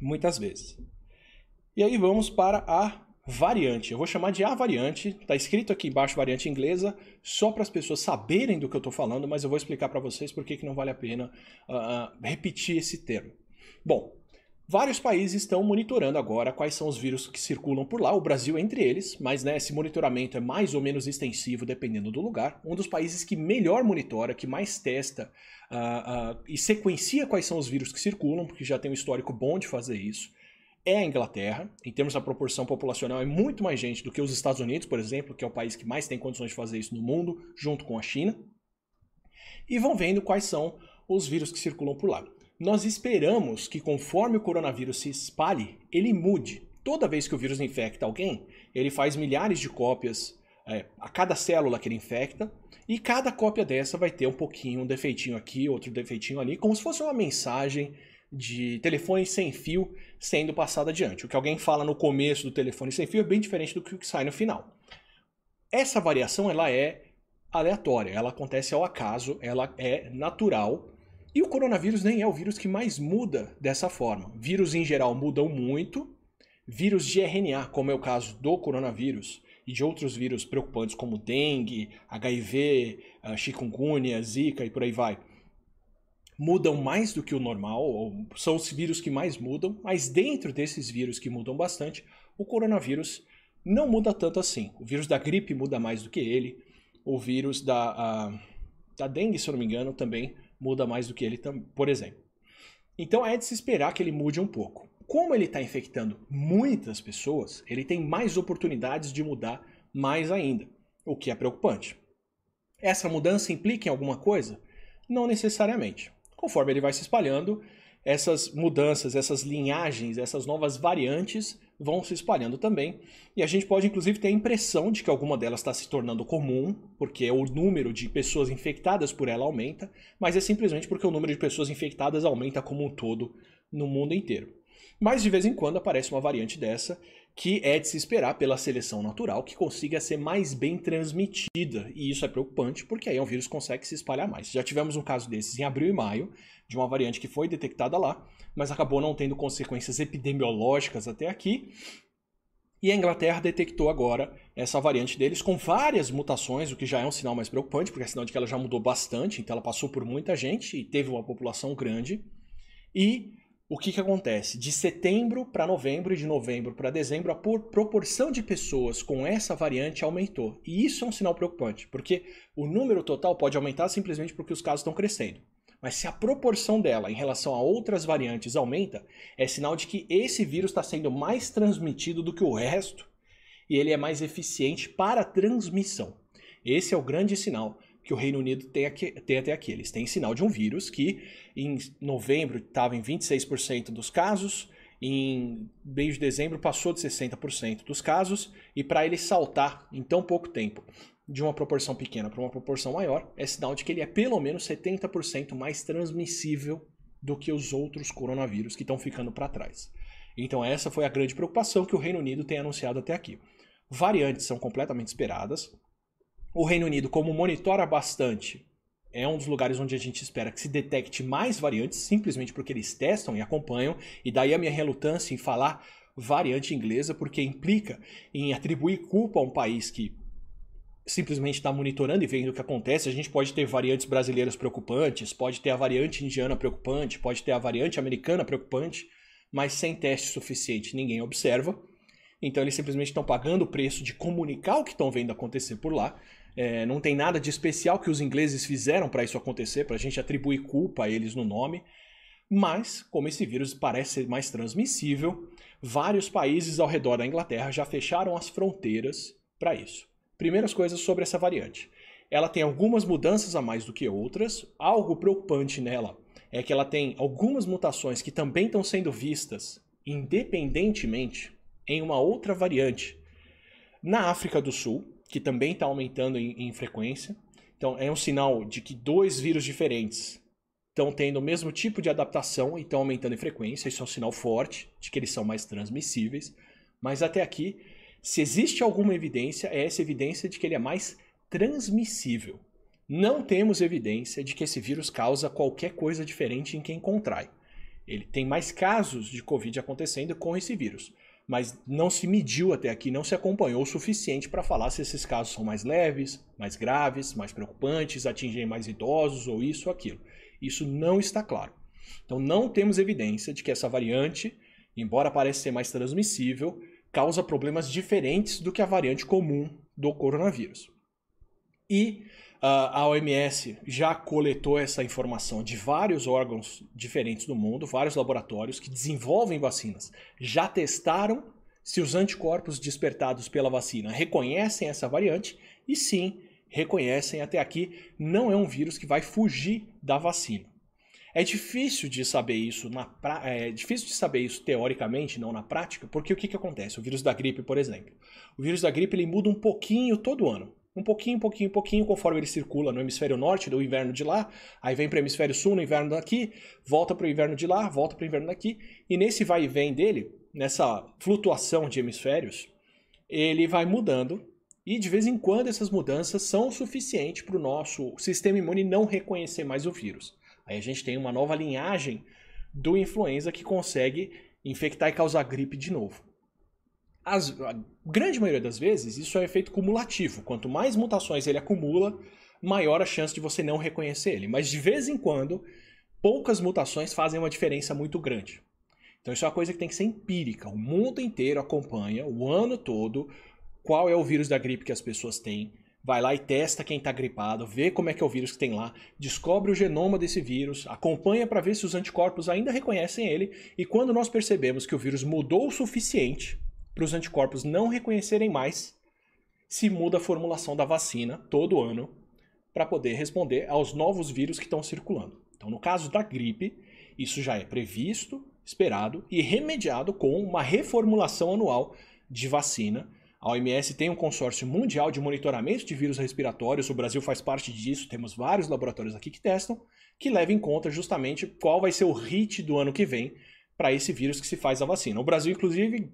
muitas vezes. E aí vamos para a variante. Eu vou chamar de a variante. Está escrito aqui embaixo variante inglesa, só para as pessoas saberem do que eu estou falando, mas eu vou explicar para vocês por que não vale a pena uh, repetir esse termo. Bom, vários países estão monitorando agora quais são os vírus que circulam por lá, o Brasil entre eles, mas né, esse monitoramento é mais ou menos extensivo dependendo do lugar. Um dos países que melhor monitora, que mais testa uh, uh, e sequencia quais são os vírus que circulam, porque já tem um histórico bom de fazer isso é a Inglaterra. Em termos da proporção populacional, é muito mais gente do que os Estados Unidos, por exemplo, que é o país que mais tem condições de fazer isso no mundo, junto com a China. E vão vendo quais são os vírus que circulam por lá. Nós esperamos que conforme o coronavírus se espalhe, ele mude. Toda vez que o vírus infecta alguém, ele faz milhares de cópias é, a cada célula que ele infecta, e cada cópia dessa vai ter um pouquinho, um defeitinho aqui, outro defeitinho ali, como se fosse uma mensagem de telefone sem fio sendo passado adiante. O que alguém fala no começo do telefone sem fio é bem diferente do que sai no final. Essa variação ela é aleatória, ela acontece ao acaso, ela é natural. E o coronavírus nem é o vírus que mais muda dessa forma. Vírus em geral mudam muito. Vírus de RNA, como é o caso do coronavírus, e de outros vírus preocupantes como dengue, HIV, ah, chikungunya, zika e por aí vai, mudam mais do que o normal, são os vírus que mais mudam, mas dentro desses vírus que mudam bastante, o coronavírus não muda tanto assim. O vírus da gripe muda mais do que ele, o vírus da, a, da dengue, se eu não me engano, também muda mais do que ele, por exemplo. Então é de se esperar que ele mude um pouco. Como ele está infectando muitas pessoas, ele tem mais oportunidades de mudar mais ainda, o que é preocupante. Essa mudança implica em alguma coisa? Não necessariamente. Conforme ele vai se espalhando, essas mudanças, essas linhagens, essas novas variantes vão se espalhando também. E a gente pode, inclusive, ter a impressão de que alguma delas está se tornando comum, porque o número de pessoas infectadas por ela aumenta, mas é simplesmente porque o número de pessoas infectadas aumenta como um todo no mundo inteiro. Mas de vez em quando aparece uma variante dessa que é de se esperar pela seleção natural que consiga ser mais bem transmitida. E isso é preocupante, porque aí o vírus consegue se espalhar mais. Já tivemos um caso desses em abril e maio, de uma variante que foi detectada lá, mas acabou não tendo consequências epidemiológicas até aqui. E a Inglaterra detectou agora essa variante deles com várias mutações, o que já é um sinal mais preocupante, porque é sinal de que ela já mudou bastante, então ela passou por muita gente e teve uma população grande. E o que, que acontece? De setembro para novembro e de novembro para dezembro, a proporção de pessoas com essa variante aumentou. E isso é um sinal preocupante, porque o número total pode aumentar simplesmente porque os casos estão crescendo. Mas se a proporção dela em relação a outras variantes aumenta, é sinal de que esse vírus está sendo mais transmitido do que o resto e ele é mais eficiente para a transmissão. Esse é o grande sinal que o Reino Unido tem, aqui, tem até aqui. Eles têm sinal de um vírus que em novembro estava em 26% dos casos, em mês de dezembro passou de 60% dos casos, e para ele saltar em tão pouco tempo de uma proporção pequena para uma proporção maior, é sinal de que ele é pelo menos 70% mais transmissível do que os outros coronavírus que estão ficando para trás. Então essa foi a grande preocupação que o Reino Unido tem anunciado até aqui. Variantes são completamente esperadas. O Reino Unido, como monitora bastante, é um dos lugares onde a gente espera que se detecte mais variantes, simplesmente porque eles testam e acompanham, e daí a minha relutância em falar variante inglesa, porque implica em atribuir culpa a um país que simplesmente está monitorando e vendo o que acontece. A gente pode ter variantes brasileiras preocupantes, pode ter a variante indiana preocupante, pode ter a variante americana preocupante, mas sem teste suficiente ninguém observa. Então eles simplesmente estão pagando o preço de comunicar o que estão vendo acontecer por lá. É, não tem nada de especial que os ingleses fizeram para isso acontecer, para a gente atribuir culpa a eles no nome. Mas, como esse vírus parece ser mais transmissível, vários países ao redor da Inglaterra já fecharam as fronteiras para isso. Primeiras coisas sobre essa variante. Ela tem algumas mudanças a mais do que outras. Algo preocupante nela é que ela tem algumas mutações que também estão sendo vistas independentemente em uma outra variante. Na África do Sul, que também está aumentando em, em frequência. Então, é um sinal de que dois vírus diferentes estão tendo o mesmo tipo de adaptação e estão aumentando em frequência. Isso é um sinal forte de que eles são mais transmissíveis. Mas até aqui, se existe alguma evidência, é essa evidência de que ele é mais transmissível. Não temos evidência de que esse vírus causa qualquer coisa diferente em quem contrai. Ele tem mais casos de Covid acontecendo com esse vírus, mas não se mediu até aqui, não se acompanhou o suficiente para falar se esses casos são mais leves, mais graves, mais preocupantes, atingem mais idosos ou isso ou aquilo. Isso não está claro. Então não temos evidência de que essa variante, embora pareça ser mais transmissível, causa problemas diferentes do que a variante comum do coronavírus. E a OMS já coletou essa informação de vários órgãos diferentes do mundo, vários laboratórios que desenvolvem vacinas, já testaram se os anticorpos despertados pela vacina reconhecem essa variante e sim, reconhecem até aqui, não é um vírus que vai fugir da vacina. É difícil de saber isso na pra... é difícil de saber isso teoricamente, não na prática, porque o que, que acontece? O vírus da gripe, por exemplo. O vírus da gripe ele muda um pouquinho todo ano. Um pouquinho, pouquinho, pouquinho, conforme ele circula no hemisfério norte, do inverno de lá, aí vem para o hemisfério sul no inverno daqui, volta para o inverno de lá, volta para o inverno daqui, e nesse vai e vem dele, nessa flutuação de hemisférios, ele vai mudando, e de vez em quando essas mudanças são o suficiente para o nosso sistema imune não reconhecer mais o vírus. Aí a gente tem uma nova linhagem do influenza que consegue infectar e causar gripe de novo. As, a grande maioria das vezes, isso é efeito cumulativo. Quanto mais mutações ele acumula, maior a chance de você não reconhecer ele. Mas de vez em quando, poucas mutações fazem uma diferença muito grande. Então isso é uma coisa que tem que ser empírica. O mundo inteiro acompanha o ano todo qual é o vírus da gripe que as pessoas têm, vai lá e testa quem está gripado, vê como é que é o vírus que tem lá, descobre o genoma desse vírus, acompanha para ver se os anticorpos ainda reconhecem ele, e quando nós percebemos que o vírus mudou o suficiente para os anticorpos não reconhecerem mais, se muda a formulação da vacina todo ano para poder responder aos novos vírus que estão circulando. Então, no caso da gripe, isso já é previsto, esperado e remediado com uma reformulação anual de vacina a OMS tem um consórcio mundial de monitoramento de vírus respiratórios, o Brasil faz parte disso, temos vários laboratórios aqui que testam, que levam em conta justamente qual vai ser o HIT do ano que vem para esse vírus que se faz a vacina. O Brasil, inclusive,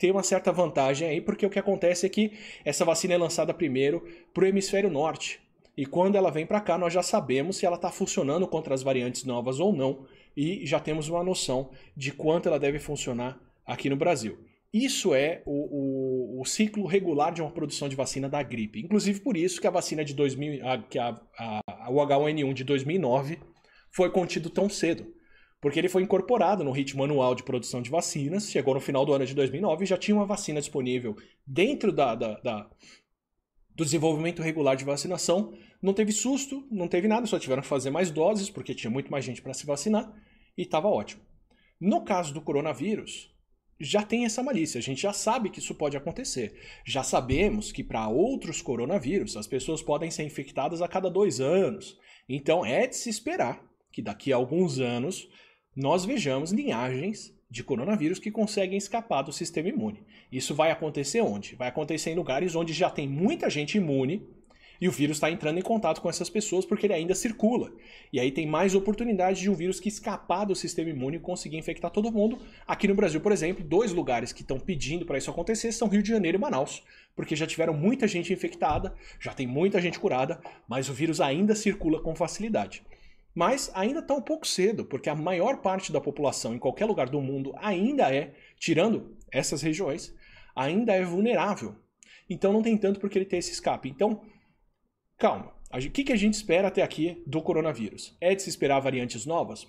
tem uma certa vantagem aí, porque o que acontece é que essa vacina é lançada primeiro para o hemisfério norte. E quando ela vem para cá, nós já sabemos se ela está funcionando contra as variantes novas ou não, e já temos uma noção de quanto ela deve funcionar aqui no Brasil. Isso é o, o, o, ciclo regular de uma produção de vacina da gripe. Inclusive por isso que a vacina de 2000, a, que a, a, o H1N1 de 2009 foi contido tão cedo. Porque ele foi incorporado no ritmo anual de produção de vacinas, chegou no final do ano de 2009 e já tinha uma vacina disponível dentro da, da, da do desenvolvimento regular de vacinação. Não teve susto, não teve nada, só tiveram que fazer mais doses, porque tinha muito mais gente para se vacinar, e estava ótimo. No caso do coronavírus, já tem essa malícia, a gente já sabe que isso pode acontecer. Já sabemos que para outros coronavírus as pessoas podem ser infectadas a cada dois anos. Então é de se esperar que daqui a alguns anos nós vejamos linhagens de coronavírus que conseguem escapar do sistema imune. Isso vai acontecer onde? Vai acontecer em lugares onde já tem muita gente imune e o vírus está entrando em contato com essas pessoas porque ele ainda circula. E aí tem mais oportunidade de um vírus que escapar do sistema imune e conseguir infectar todo mundo. Aqui no Brasil, por exemplo, dois lugares que estão pedindo para isso acontecer são Rio de Janeiro e Manaus, porque já tiveram muita gente infectada, já tem muita gente curada, mas o vírus ainda circula com facilidade. Mas ainda está um pouco cedo, porque a maior parte da população em qualquer lugar do mundo ainda é, tirando essas regiões, ainda é vulnerável. Então não tem tanto porque ele ter esse escape. Então, Calma. O que, que a gente espera até aqui do coronavírus? É de se esperar variantes novas?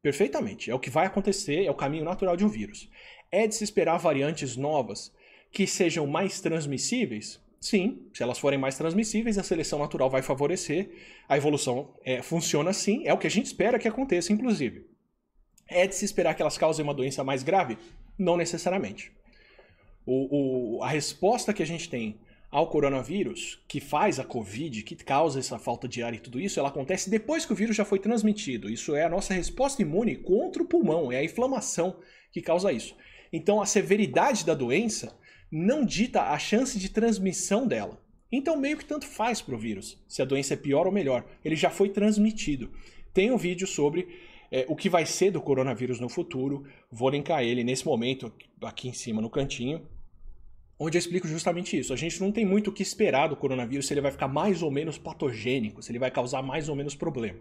Perfeitamente. É o que vai acontecer, é o caminho natural de um vírus. É de se esperar variantes novas que sejam mais transmissíveis? Sim, se elas forem mais transmissíveis, a seleção natural vai favorecer. A evolução é, funciona assim, é o que a gente espera que aconteça, inclusive. É de se esperar que elas causem uma doença mais grave? Não necessariamente. O, o, a resposta que a gente tem ao coronavírus, que faz a Covid, que causa essa falta de ar e tudo isso, ela acontece depois que o vírus já foi transmitido. Isso é a nossa resposta imune contra o pulmão, é a inflamação que causa isso. Então a severidade da doença não dita a chance de transmissão dela. Então meio que tanto faz para o vírus, se a doença é pior ou melhor. Ele já foi transmitido. Tem um vídeo sobre é, o que vai ser do coronavírus no futuro. Vou linkar ele nesse momento aqui em cima no cantinho onde eu explico justamente isso. A gente não tem muito o que esperar do coronavírus se ele vai ficar mais ou menos patogênico, se ele vai causar mais ou menos problema.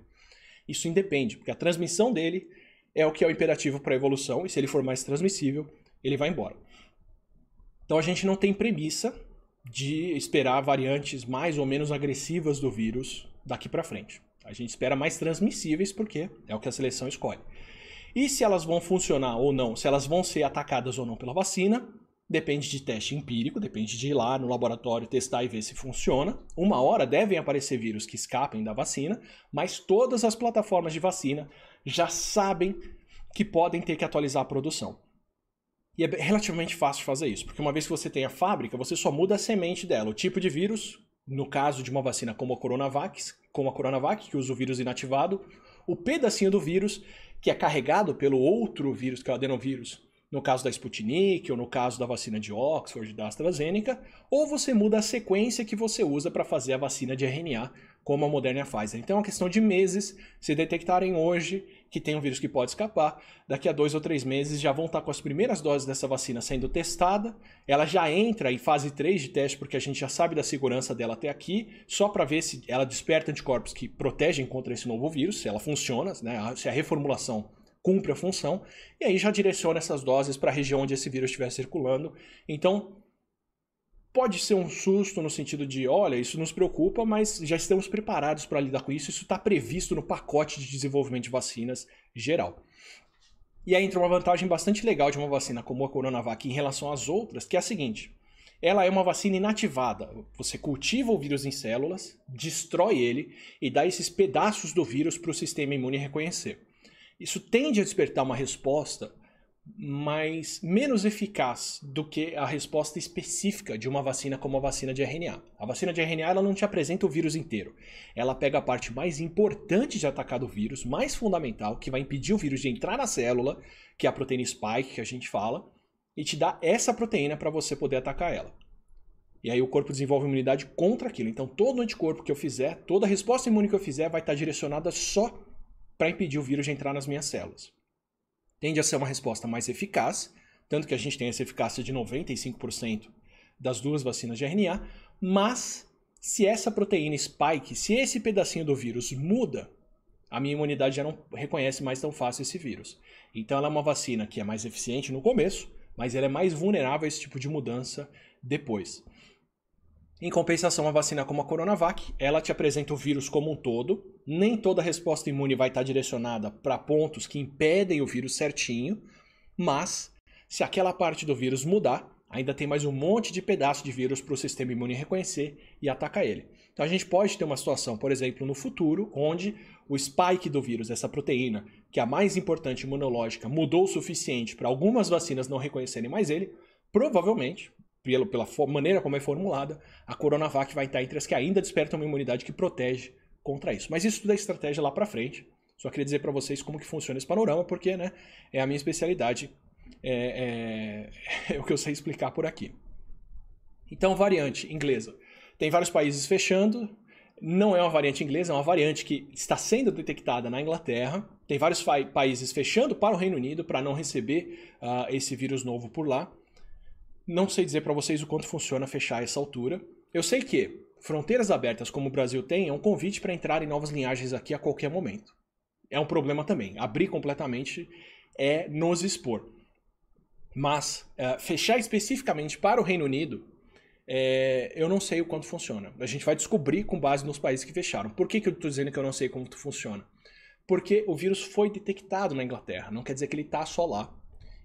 Isso independe, porque a transmissão dele é o que é o imperativo para a evolução, e se ele for mais transmissível, ele vai embora. Então a gente não tem premissa de esperar variantes mais ou menos agressivas do vírus daqui para frente. A gente espera mais transmissíveis porque é o que a seleção escolhe. E se elas vão funcionar ou não, se elas vão ser atacadas ou não pela vacina, Depende de teste empírico, depende de ir lá no laboratório testar e ver se funciona. Uma hora devem aparecer vírus que escapem da vacina, mas todas as plataformas de vacina já sabem que podem ter que atualizar a produção. E é relativamente fácil fazer isso, porque uma vez que você tem a fábrica, você só muda a semente dela, o tipo de vírus, no caso de uma vacina como a Coronavac, como a Coronavac, que usa o vírus inativado, o pedacinho do vírus que é carregado pelo outro vírus, que é o adenovírus, no caso da Sputnik ou no caso da vacina de Oxford da AstraZeneca, ou você muda a sequência que você usa para fazer a vacina de RNA, como a Moderna a Pfizer. Então é uma questão de meses. Se detectarem hoje que tem um vírus que pode escapar, daqui a dois ou três meses já vão estar com as primeiras doses dessa vacina sendo testada. Ela já entra em fase 3 de teste, porque a gente já sabe da segurança dela até aqui, só para ver se ela desperta anticorpos que protegem contra esse novo vírus, se ela funciona, né? se a reformulação cumpre a função, e aí já direciona essas doses para a região onde esse vírus estiver circulando. Então, pode ser um susto no sentido de, olha, isso nos preocupa, mas já estamos preparados para lidar com isso, isso está previsto no pacote de desenvolvimento de vacinas geral. E aí entra uma vantagem bastante legal de uma vacina como a Coronavac em relação às outras, que é a seguinte: ela é uma vacina inativada. Você cultiva o vírus em células, destrói ele e dá esses pedaços do vírus para o sistema imune reconhecer. Isso tende a despertar uma resposta mas menos eficaz do que a resposta específica de uma vacina como a vacina de RNA. A vacina de RNA ela não te apresenta o vírus inteiro. Ela pega a parte mais importante de atacar do vírus, mais fundamental, que vai impedir o vírus de entrar na célula, que é a proteína spike que a gente fala, e te dá essa proteína para você poder atacar ela. E aí o corpo desenvolve imunidade contra aquilo. Então todo anticorpo que eu fizer, toda resposta imune que eu fizer vai estar direcionada só para impedir o vírus de entrar nas minhas células tende a ser uma resposta mais eficaz, tanto que a gente tem essa eficácia de 95% das duas vacinas de RNA, mas se essa proteína spike, se esse pedacinho do vírus muda, a minha imunidade já não reconhece mais tão fácil esse vírus. Então ela é uma vacina que é mais eficiente no começo, mas ela é mais vulnerável a esse tipo de mudança depois. Em compensação, a vacina como a Coronavac, ela te apresenta o vírus como um todo. Nem toda resposta imune vai estar direcionada para pontos que impedem o vírus certinho, mas se aquela parte do vírus mudar, ainda tem mais um monte de pedaço de vírus para o sistema imune reconhecer e atacar ele. Então a gente pode ter uma situação, por exemplo, no futuro, onde o spike do vírus, essa proteína, que é a mais importante imunológica, mudou o suficiente para algumas vacinas não reconhecerem mais ele, provavelmente pela maneira como é formulada, a Coronavac vai estar entre as que ainda despertam uma imunidade que protege contra isso. Mas isso tudo é estratégia lá para frente. Só queria dizer para vocês como que funciona esse panorama, porque né, é a minha especialidade, é, é, é o que eu sei explicar por aqui. Então, variante inglesa. Tem vários países fechando, não é uma variante inglesa, é uma variante que está sendo detectada na Inglaterra. Tem vários países fechando para o Reino Unido para não receber uh, esse vírus novo por lá. Não sei dizer para vocês o quanto funciona fechar essa altura. Eu sei que fronteiras abertas como o Brasil tem é um convite para entrar em novas linhagens aqui a qualquer momento. É um problema também. Abrir completamente é nos expor. Mas é, fechar especificamente para o Reino Unido, é, eu não sei o quanto funciona. A gente vai descobrir com base nos países que fecharam. Por que, que eu estou dizendo que eu não sei como funciona? Porque o vírus foi detectado na Inglaterra. Não quer dizer que ele está só lá.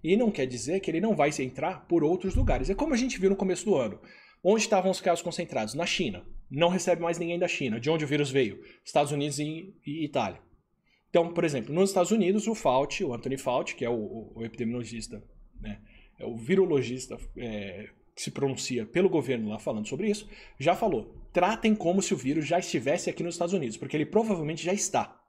E não quer dizer que ele não vai entrar por outros lugares. É como a gente viu no começo do ano. Onde estavam os casos concentrados? Na China. Não recebe mais ninguém da China. De onde o vírus veio? Estados Unidos e, e Itália. Então, por exemplo, nos Estados Unidos, o Fauci, o Anthony Fauci, que é o, o epidemiologista, né, é o virologista é, que se pronuncia pelo governo lá falando sobre isso, já falou: tratem como se o vírus já estivesse aqui nos Estados Unidos, porque ele provavelmente já está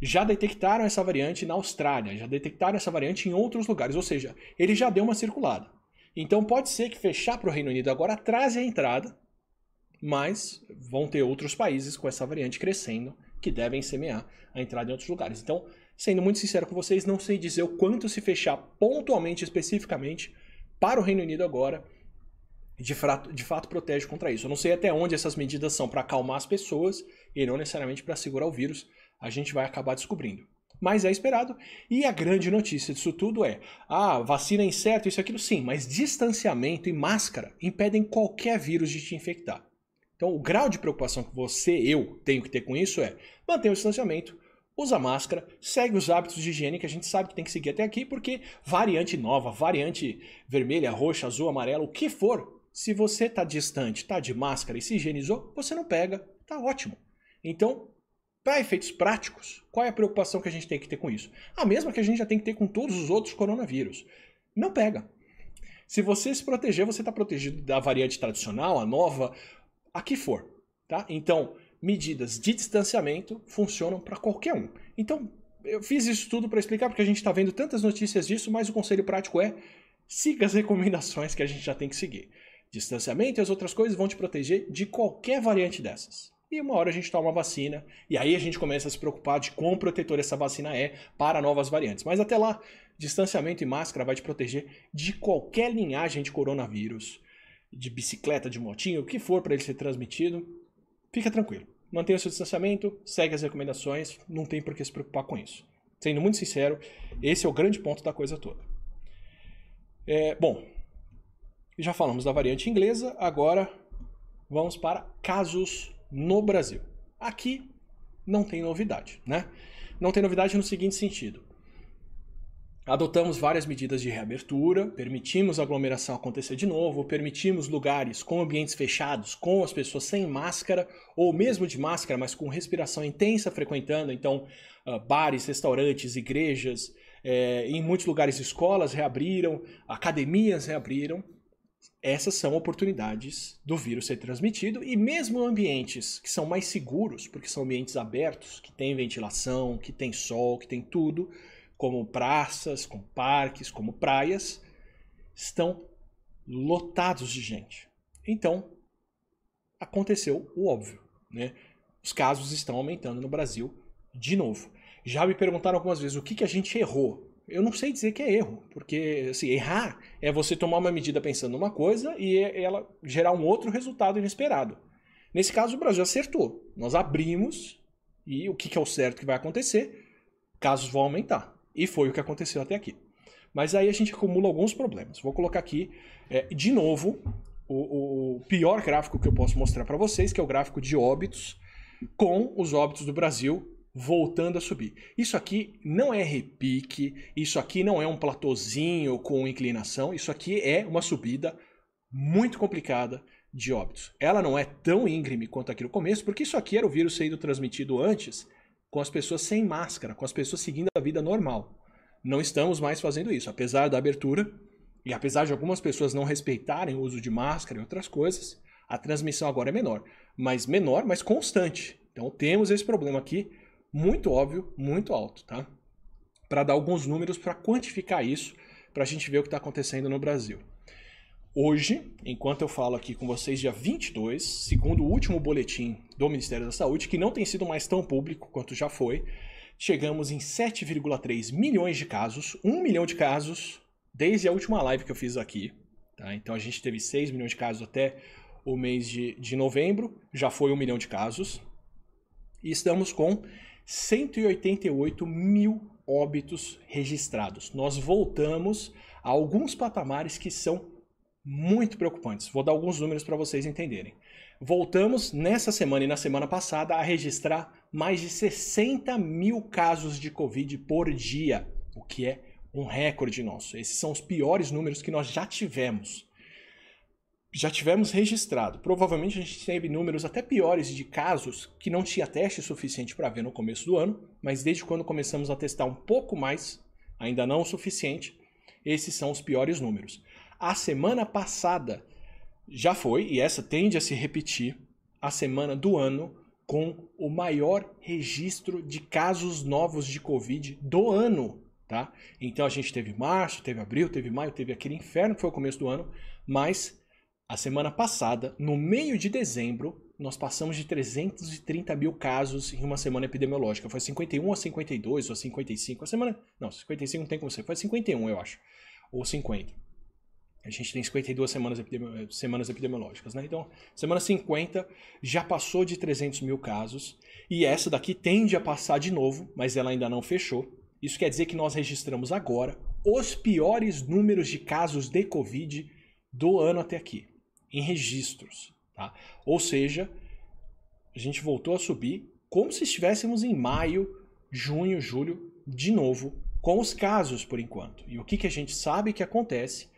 já detectaram essa variante na Austrália, já detectaram essa variante em outros lugares, ou seja, ele já deu uma circulada. Então pode ser que fechar para o Reino Unido agora atrase a entrada, mas vão ter outros países com essa variante crescendo que devem semear a entrada em outros lugares. Então, sendo muito sincero com vocês, não sei dizer o quanto se fechar pontualmente, especificamente, para o Reino Unido agora, de fato, de fato protege contra isso. Eu não sei até onde essas medidas são para acalmar as pessoas e não necessariamente para segurar o vírus a gente vai acabar descobrindo. Mas é esperado. E a grande notícia disso tudo é: ah, vacina é incerto, isso e aquilo, sim, mas distanciamento e máscara impedem qualquer vírus de te infectar. Então, o grau de preocupação que você, eu, tenho que ter com isso é manter o distanciamento, usa máscara, segue os hábitos de higiene que a gente sabe que tem que seguir até aqui, porque variante nova, variante vermelha, roxa, azul, amarela, o que for, se você está distante, está de máscara e se higienizou, você não pega, tá ótimo. Então, para efeitos práticos, qual é a preocupação que a gente tem que ter com isso? A mesma que a gente já tem que ter com todos os outros coronavírus. Não pega. Se você se proteger, você está protegido da variante tradicional, a nova, a que for. Tá? Então, medidas de distanciamento funcionam para qualquer um. Então, eu fiz isso tudo para explicar, porque a gente está vendo tantas notícias disso, mas o conselho prático é siga as recomendações que a gente já tem que seguir. Distanciamento e as outras coisas vão te proteger de qualquer variante dessas. E uma hora a gente toma a vacina, e aí a gente começa a se preocupar de quão protetor essa vacina é para novas variantes. Mas até lá, distanciamento e máscara vai te proteger de qualquer linhagem de coronavírus, de bicicleta, de motinho, o que for para ele ser transmitido. Fica tranquilo. Mantenha o seu distanciamento, segue as recomendações, não tem por que se preocupar com isso. Sendo muito sincero, esse é o grande ponto da coisa toda. É, bom, já falamos da variante inglesa, agora vamos para casos no Brasil. Aqui não tem novidade, né? Não tem novidade no seguinte sentido. Adotamos várias medidas de reabertura, permitimos a aglomeração acontecer de novo, permitimos lugares com ambientes fechados, com as pessoas sem máscara, ou mesmo de máscara, mas com respiração intensa frequentando, então uh, bares, restaurantes, igrejas, é, em muitos lugares escolas reabriram, academias reabriram. Essas são oportunidades do vírus ser transmitido e mesmo ambientes que são mais seguros, porque são ambientes abertos, que tem ventilação, que tem sol, que tem tudo, como praças, como parques, como praias, estão lotados de gente. Então, aconteceu o óbvio, né? Os casos estão aumentando no Brasil de novo. Já me perguntaram algumas vezes o que, que a gente errou. Eu não sei dizer que é erro, porque assim, errar é você tomar uma medida pensando numa coisa e é, ela gerar um outro resultado inesperado. Nesse caso, o Brasil acertou. Nós abrimos e o que, é o certo que vai acontecer? Casos vão aumentar. E foi o que aconteceu até aqui. Mas aí a gente acumula alguns problemas. Vou colocar aqui, é, de novo, o, o, pior gráfico que eu posso mostrar para vocês, que é o gráfico de óbitos, com os óbitos do Brasil voltando a subir. Isso aqui não é repique, isso aqui não é um platôzinho com inclinação, isso aqui é uma subida muito complicada de óbitos. Ela não é tão íngreme quanto aqui no começo, porque isso aqui era o vírus sendo transmitido antes com as pessoas sem máscara, com as pessoas seguindo a vida normal. Não estamos mais fazendo isso, apesar da abertura e apesar de algumas pessoas não respeitarem o uso de máscara e outras coisas, a transmissão agora é menor, mas menor, mas constante. Então temos esse problema aqui muito óbvio, muito alto, tá? Para dar alguns números para quantificar isso, para a gente ver o que está acontecendo no Brasil. Hoje, enquanto eu falo aqui com vocês, dia 22, segundo o último boletim do Ministério da Saúde, que não tem sido mais tão público quanto já foi, chegamos em 7,3 milhões de casos, 1 milhão de casos desde a última live que eu fiz aqui. Tá? Então a gente teve 6 milhões de casos até o mês de, de novembro, já foi 1 milhão de casos. E estamos com 188 mil óbitos registrados. Nós voltamos a alguns patamares que são muito preocupantes. Vou dar alguns números para vocês entenderem. Voltamos nessa semana e na semana passada a registrar mais de 60 mil casos de Covid por dia, o que é um recorde nosso. Esses são os piores números que nós já tivemos. Já tivemos registrado. Provavelmente a gente teve números até piores de casos que não tinha teste suficiente para ver no começo do ano, mas desde quando começamos a testar um pouco mais, ainda não o suficiente, esses são os piores números. A semana passada já foi, e essa tende a se repetir, a semana do ano com o maior registro de casos novos de Covid do ano, tá? Então a gente teve março, teve abril, teve maio, teve aquele inferno que foi o começo do ano, mas a semana passada, no meio de dezembro, nós passamos de 330 mil casos em uma semana epidemiológica. Foi 51 a 52 ou 55. A semana. Não, 55 não tem como ser. Foi 51, eu acho. Ou 50. A gente tem 52 semanas, epidemi semanas epidemiológicas, né? Então, semana 50 já passou de 300 mil casos e essa daqui tende a passar de novo, mas ela ainda não fechou. Isso quer dizer que nós registramos agora os piores números de casos de Covid do ano até aqui, em registros, tá? Ou seja, a gente voltou a subir como se estivéssemos em maio, junho, julho, de novo, com os casos por enquanto. E o que, que a gente sabe que acontece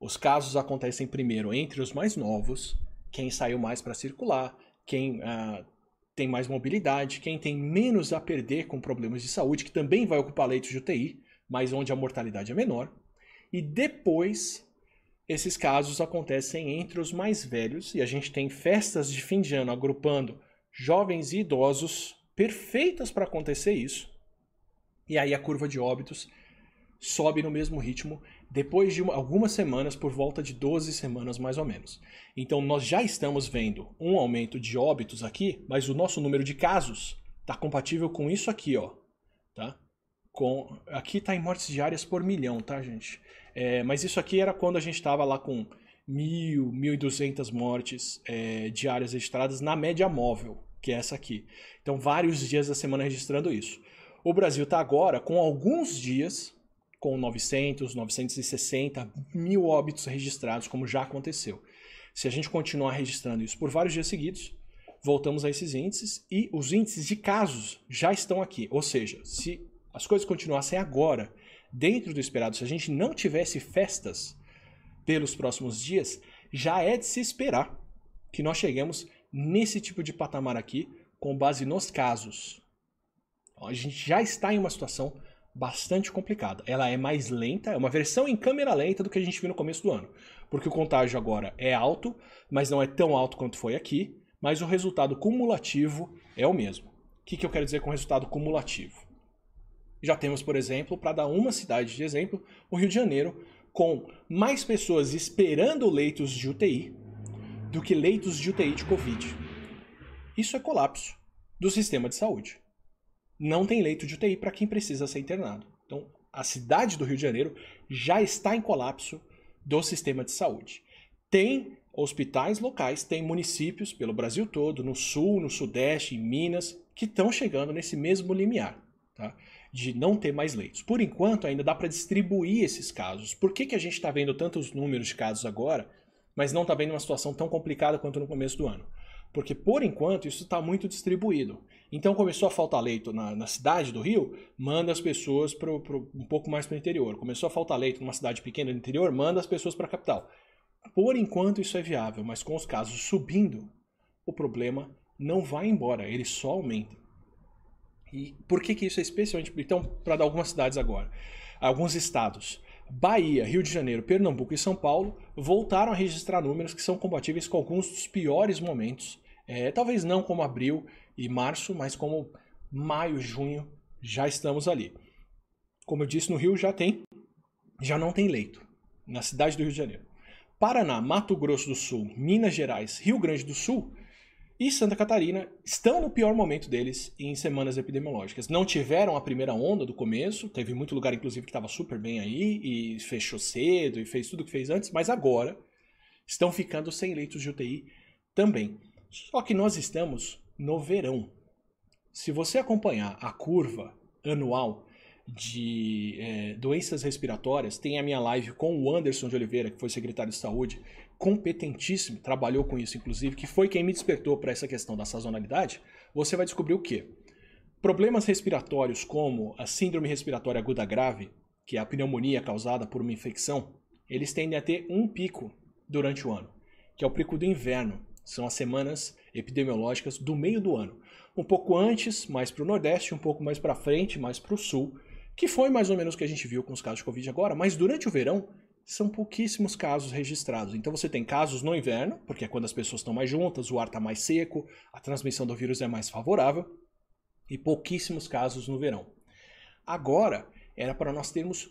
os casos acontecem primeiro entre os mais novos, quem saiu mais para circular, quem uh, tem mais mobilidade, quem tem menos a perder com problemas de saúde, que também vai ocupar leitos de UTI, mas onde a mortalidade é menor. E depois, esses casos acontecem entre os mais velhos, e a gente tem festas de fim de ano agrupando jovens e idosos, perfeitas para acontecer isso. E aí a curva de óbitos sobe no mesmo ritmo depois de algumas semanas, por volta de 12 semanas mais ou menos. Então nós já estamos vendo um aumento de óbitos aqui, mas o nosso número de casos está compatível com isso aqui, ó. Tá? Com, aqui está em mortes diárias por milhão, tá, gente? É, mas isso aqui era quando a gente estava lá com mil, mil e duzentas mortes é, diárias registradas na média móvel, que é essa aqui. Então, vários dias da semana registrando isso. O Brasil está agora com alguns dias com 900, 960 mil óbitos registrados, como já aconteceu. Se a gente continuar registrando isso por vários dias seguidos, voltamos a esses índices e os índices de casos já estão aqui. Ou seja, se as coisas continuassem agora, dentro do esperado, se a gente não tivesse festas pelos próximos dias, já é de se esperar que nós cheguemos nesse tipo de patamar aqui, com base nos casos. A gente já está em uma situação bastante complicada. Ela é mais lenta, é uma versão em câmera lenta do que a gente viu no começo do ano. Porque o contágio agora é alto, mas não é tão alto quanto foi aqui, mas o resultado cumulativo é o mesmo. O que, que eu quero dizer com resultado cumulativo? Já temos, por exemplo, para dar uma cidade de exemplo, o Rio de Janeiro, com mais pessoas esperando leitos de UTI do que leitos de UTI de Covid. Isso é colapso do sistema de saúde não tem leito de UTI para quem precisa ser internado. Então, a cidade do Rio de Janeiro já está em colapso do sistema de saúde. Tem hospitais locais, tem municípios pelo Brasil todo, no sul, no sudeste, em Minas, que estão chegando nesse mesmo limiar, tá? De não ter mais leitos. Por enquanto, ainda dá para distribuir esses casos. Por que, que a gente está vendo tantos números de casos agora, mas não está vendo uma situação tão complicada quanto no começo do ano? Porque, por enquanto, isso está muito distribuído. Então começou a faltar leito na, na cidade do Rio, manda as pessoas pro, pro, um pouco mais para o interior. Começou a faltar leito numa cidade pequena do interior, manda as pessoas para a capital. Por enquanto isso é viável, mas com os casos subindo, o problema não vai embora, ele só aumenta. E por que, que isso é especialmente? Então, para dar algumas cidades agora, alguns estados, Bahia, Rio de Janeiro, Pernambuco e São Paulo voltaram a registrar números que são compatíveis com alguns dos piores momentos. É, talvez não como abril e março, mas como maio, junho, já estamos ali. Como eu disse, no Rio já tem, já não tem leito, na cidade do Rio de Janeiro. Paraná, Mato Grosso do Sul, Minas Gerais, Rio Grande do Sul e Santa Catarina estão no pior momento deles em semanas epidemiológicas. Não tiveram a primeira onda do começo, teve muito lugar, inclusive, que estava super bem aí e fechou cedo e fez tudo o que fez antes, mas agora estão ficando sem leitos de UTI também. Só que nós estamos no verão. Se você acompanhar a curva anual de é, doenças respiratórias, tem a minha live com o Anderson de Oliveira, que foi secretário de saúde, competentíssimo, trabalhou com isso inclusive, que foi quem me despertou para essa questão da sazonalidade. Você vai descobrir o quê? Problemas respiratórios como a síndrome respiratória aguda grave, que é a pneumonia causada por uma infecção, eles tendem a ter um pico durante o ano, que é o pico do inverno. São as semanas epidemiológicas do meio do ano. Um pouco antes, mais para o Nordeste, um pouco mais para frente, mais para o Sul, que foi mais ou menos o que a gente viu com os casos de Covid agora, mas durante o verão são pouquíssimos casos registrados. Então você tem casos no inverno, porque é quando as pessoas estão mais juntas, o ar está mais seco, a transmissão do vírus é mais favorável, e pouquíssimos casos no verão. Agora, era para nós termos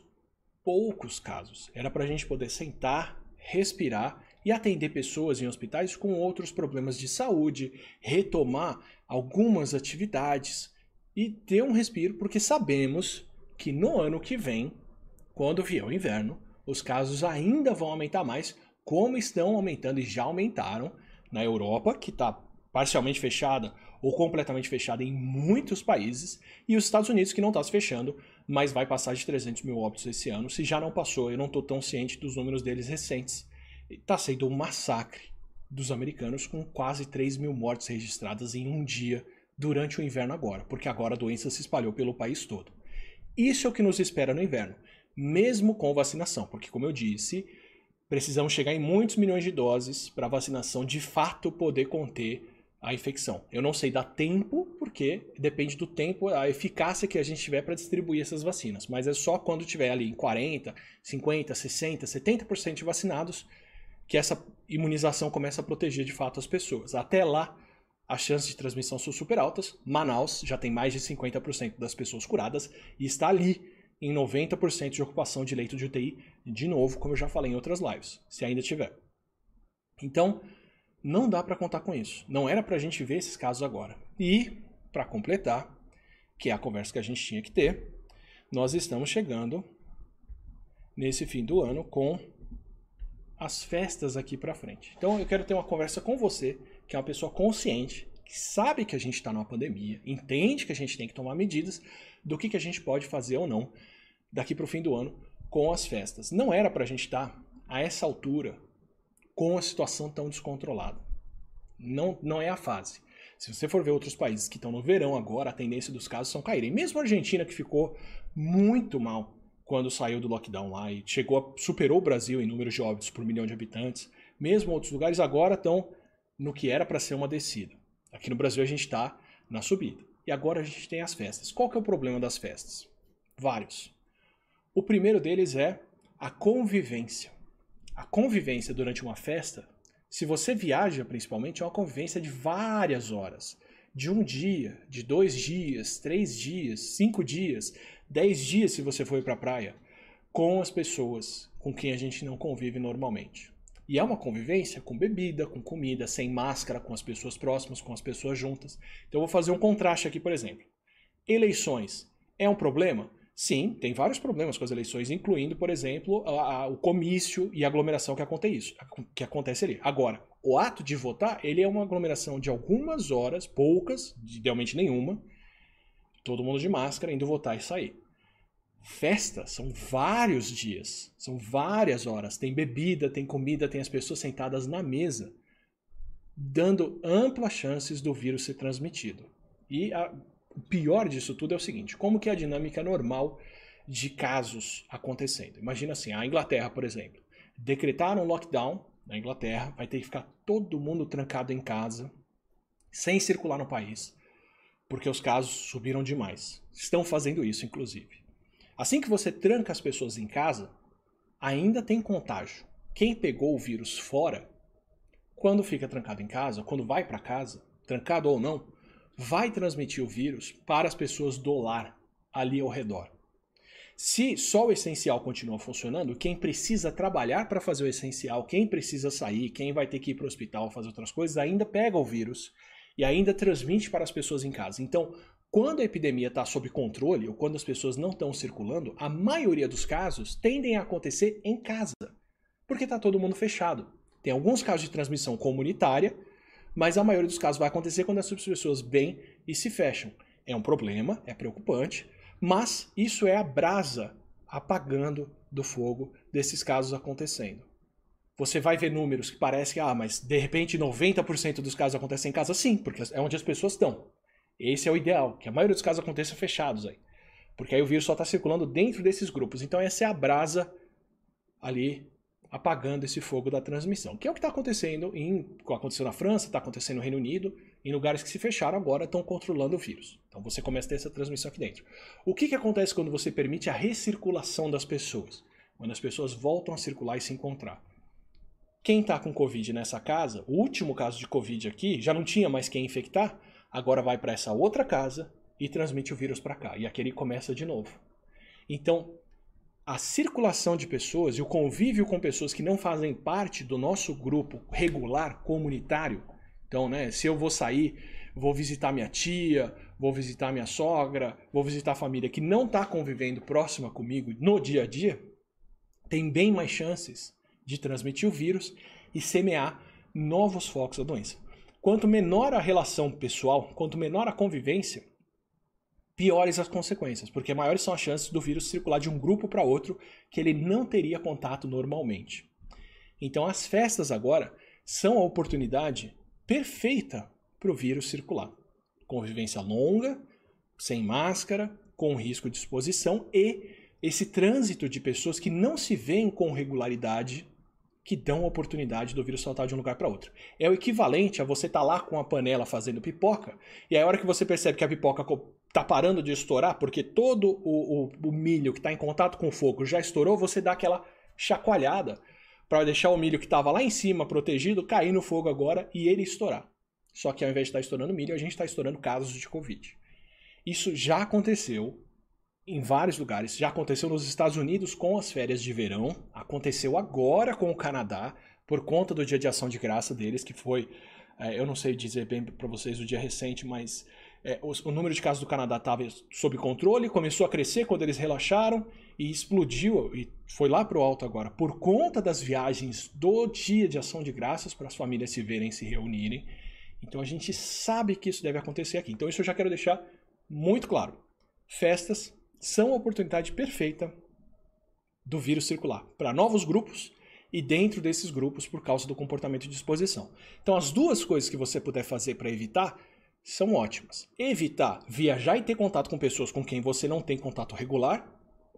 poucos casos. Era para a gente poder sentar, respirar e atender pessoas em hospitais com outros problemas de saúde, retomar algumas atividades e ter um respiro, porque sabemos que no ano que vem, quando vier o inverno, os casos ainda vão aumentar mais, como estão aumentando e já aumentaram na Europa, que está parcialmente fechada ou completamente fechada em muitos países, e os Estados Unidos, que não está se fechando, mas vai passar de 300 mil óbitos esse ano. Se já não passou, eu não estou tão ciente dos números deles recentes está sendo um massacre dos americanos com quase 3 mil mortes registradas em um dia durante o inverno agora, porque agora a doença se espalhou pelo país todo. Isso é o que nos espera no inverno, mesmo com vacinação, porque como eu disse, precisamos chegar em muitos milhões de doses para a vacinação de fato poder conter a infecção. Eu não sei dar tempo, porque depende do tempo, a eficácia que a gente tiver para distribuir essas vacinas, mas é só quando tiver ali em 40, 50, 60, 70% de vacinados que essa imunização começa a proteger de fato as pessoas. Até lá, as chances de transmissão são super altas. Manaus já tem mais de 50% das pessoas curadas e está ali em 90% de ocupação de leito de UTI, de novo, como eu já falei em outras lives, se ainda tiver. Então, não dá para contar com isso. Não era para a gente ver esses casos agora. E, para completar, que é a conversa que a gente tinha que ter, nós estamos chegando nesse fim do ano com as festas aqui para frente. Então eu quero ter uma conversa com você, que é uma pessoa consciente, que sabe que a gente está numa pandemia, entende que a gente tem que tomar medidas do que, que a gente pode fazer ou não daqui para o fim do ano com as festas. Não era para a gente estar tá, a essa altura com a situação tão descontrolada. Não, não é a fase. Se você for ver outros países que estão no verão agora, a tendência dos casos são caírem. Mesmo a Argentina, que ficou muito mal quando saiu do lockdown lá e chegou a, superou o Brasil em número de óbitos por milhão de habitantes, mesmo outros lugares agora estão no que era para ser uma descida. Aqui no Brasil a gente está na subida. E agora a gente tem as festas. Qual que é o problema das festas? Vários. O primeiro deles é a convivência. A convivência durante uma festa, se você viaja principalmente, é uma convivência de várias horas. De um dia, de dois dias, três dias, cinco dias, dez dias se você for para a praia, com as pessoas com quem a gente não convive normalmente. E é uma convivência com bebida, com comida, sem máscara, com as pessoas próximas, com as pessoas juntas. Então eu vou fazer um contraste aqui, por exemplo. Eleições é um problema? Sim, tem vários problemas com as eleições, incluindo, por exemplo, a, a, o comício e a aglomeração que acontece, isso, que acontece ali. Agora, o ato de votar, ele é uma aglomeração de algumas horas, poucas, idealmente nenhuma, todo mundo de máscara, indo votar e sair. Festa são vários dias, são várias horas. Tem bebida, tem comida, tem as pessoas sentadas na mesa, dando amplas chances do vírus ser transmitido. E a, o pior disso tudo é o seguinte: como que é a dinâmica normal de casos acontecendo? Imagina assim, a Inglaterra, por exemplo, decretaram um lockdown na Inglaterra, vai ter que ficar todo mundo trancado em casa, sem circular no país, porque os casos subiram demais. Estão fazendo isso, inclusive. Assim que você tranca as pessoas em casa, ainda tem contágio. Quem pegou o vírus fora, quando fica trancado em casa, quando vai para casa, trancado ou não, vai transmitir o vírus para as pessoas do lar ali ao redor. Se só o essencial continua funcionando, quem precisa trabalhar para fazer o essencial, quem precisa sair, quem vai ter que ir para o hospital fazer outras coisas, ainda pega o vírus e ainda transmite para as pessoas em casa. Então, quando a epidemia está sob controle ou quando as pessoas não estão circulando, a maioria dos casos tendem a acontecer em casa, porque está todo mundo fechado. Tem alguns casos de transmissão comunitária, mas a maioria dos casos vai acontecer quando as pessoas vêm e se fecham. É um problema, é preocupante, mas isso é a brasa apagando do fogo desses casos acontecendo. Você vai ver números que parece que, ah, mas de repente 90% dos casos acontecem em casa. Sim, porque é onde as pessoas estão. Esse é o ideal, que a maioria dos casos aconteça fechados aí. Porque aí o vírus só está circulando dentro desses grupos. Então essa é a brasa ali apagando esse fogo da transmissão, que é o que está acontecendo em, aconteceu na França, está acontecendo no Reino Unido, em lugares que se fecharam agora estão controlando o vírus. Então você começa a ter essa transmissão aqui dentro. O que, que acontece quando você permite a recirculação das pessoas? Quando as pessoas voltam a circular e se encontrar. Quem está com Covid nessa casa, o último caso de Covid aqui, já não tinha mais quem infectar, agora vai para essa outra casa e transmite o vírus para cá. E aquele começa de novo. Então, a circulação de pessoas e o convívio com pessoas que não fazem parte do nosso grupo regular comunitário. Então, né, se eu vou sair, vou visitar minha tia, vou visitar minha sogra, vou visitar a família que não está convivendo próxima comigo no dia a dia, tem bem mais chances de transmitir o vírus e semear novos focos da doença. Quanto menor a relação pessoal, quanto menor a convivência, piores as consequências, porque maiores são as chances do vírus circular de um grupo para outro que ele não teria contato normalmente. Então, as festas agora são a oportunidade perfeita para o vírus circular. Convivência longa, sem máscara, com risco de exposição e esse trânsito de pessoas que não se veem com regularidade que dão a oportunidade do vírus saltar de um lugar para outro. É o equivalente a você estar tá lá com a panela fazendo pipoca, e aí a hora que você percebe que a pipoca está parando de estourar, porque todo o, o, o milho que está em contato com o fogo já estourou, você dá aquela chacoalhada para deixar o milho que estava lá em cima protegido cair no fogo agora e ele estourar. Só que ao invés de estar tá estourando milho, a gente está estourando casos de Covid. Isso já aconteceu em vários lugares. Já aconteceu nos Estados Unidos com as férias de verão, aconteceu agora com o Canadá, por conta do Dia de Ação de Graça deles, que foi, é, eu não sei dizer bem para vocês o dia recente, mas é, o, o, número de casos do Canadá estava sob controle, começou a crescer quando eles relaxaram e explodiu e foi lá para o alto agora, por conta das viagens do Dia de Ação de Graças para as famílias se verem, se reunirem. Então a gente sabe que isso deve acontecer aqui. Então isso eu já quero deixar muito claro. Festas são a oportunidade perfeita do vírus circular para novos grupos e dentro desses grupos por causa do comportamento de exposição. Então as duas coisas que você puder fazer para evitar são ótimas. Evitar viajar e ter contato com pessoas com quem você não tem contato regular,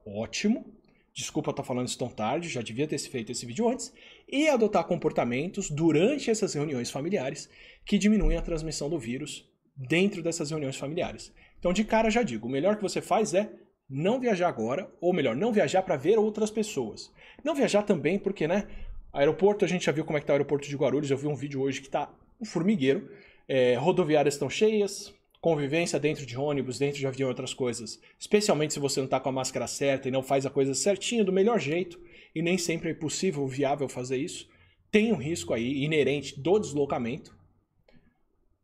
ótimo. Desculpa estar falando isso tão tarde, já devia ter feito esse vídeo antes. E adotar comportamentos durante essas reuniões familiares que diminuem a transmissão do vírus dentro dessas reuniões familiares. Então, de cara, já digo: o melhor que você faz é não viajar agora, ou melhor, não viajar para ver outras pessoas. Não viajar também porque, né? Aeroporto, a gente já viu como é que tá o aeroporto de Guarulhos. Eu vi um vídeo hoje que tá um formigueiro. É, rodoviárias estão cheias, convivência dentro de ônibus, dentro de avião e outras coisas. Especialmente se você não está com a máscara certa e não faz a coisa certinha, do melhor jeito, e nem sempre é possível, viável fazer isso. Tem um risco aí inerente do deslocamento.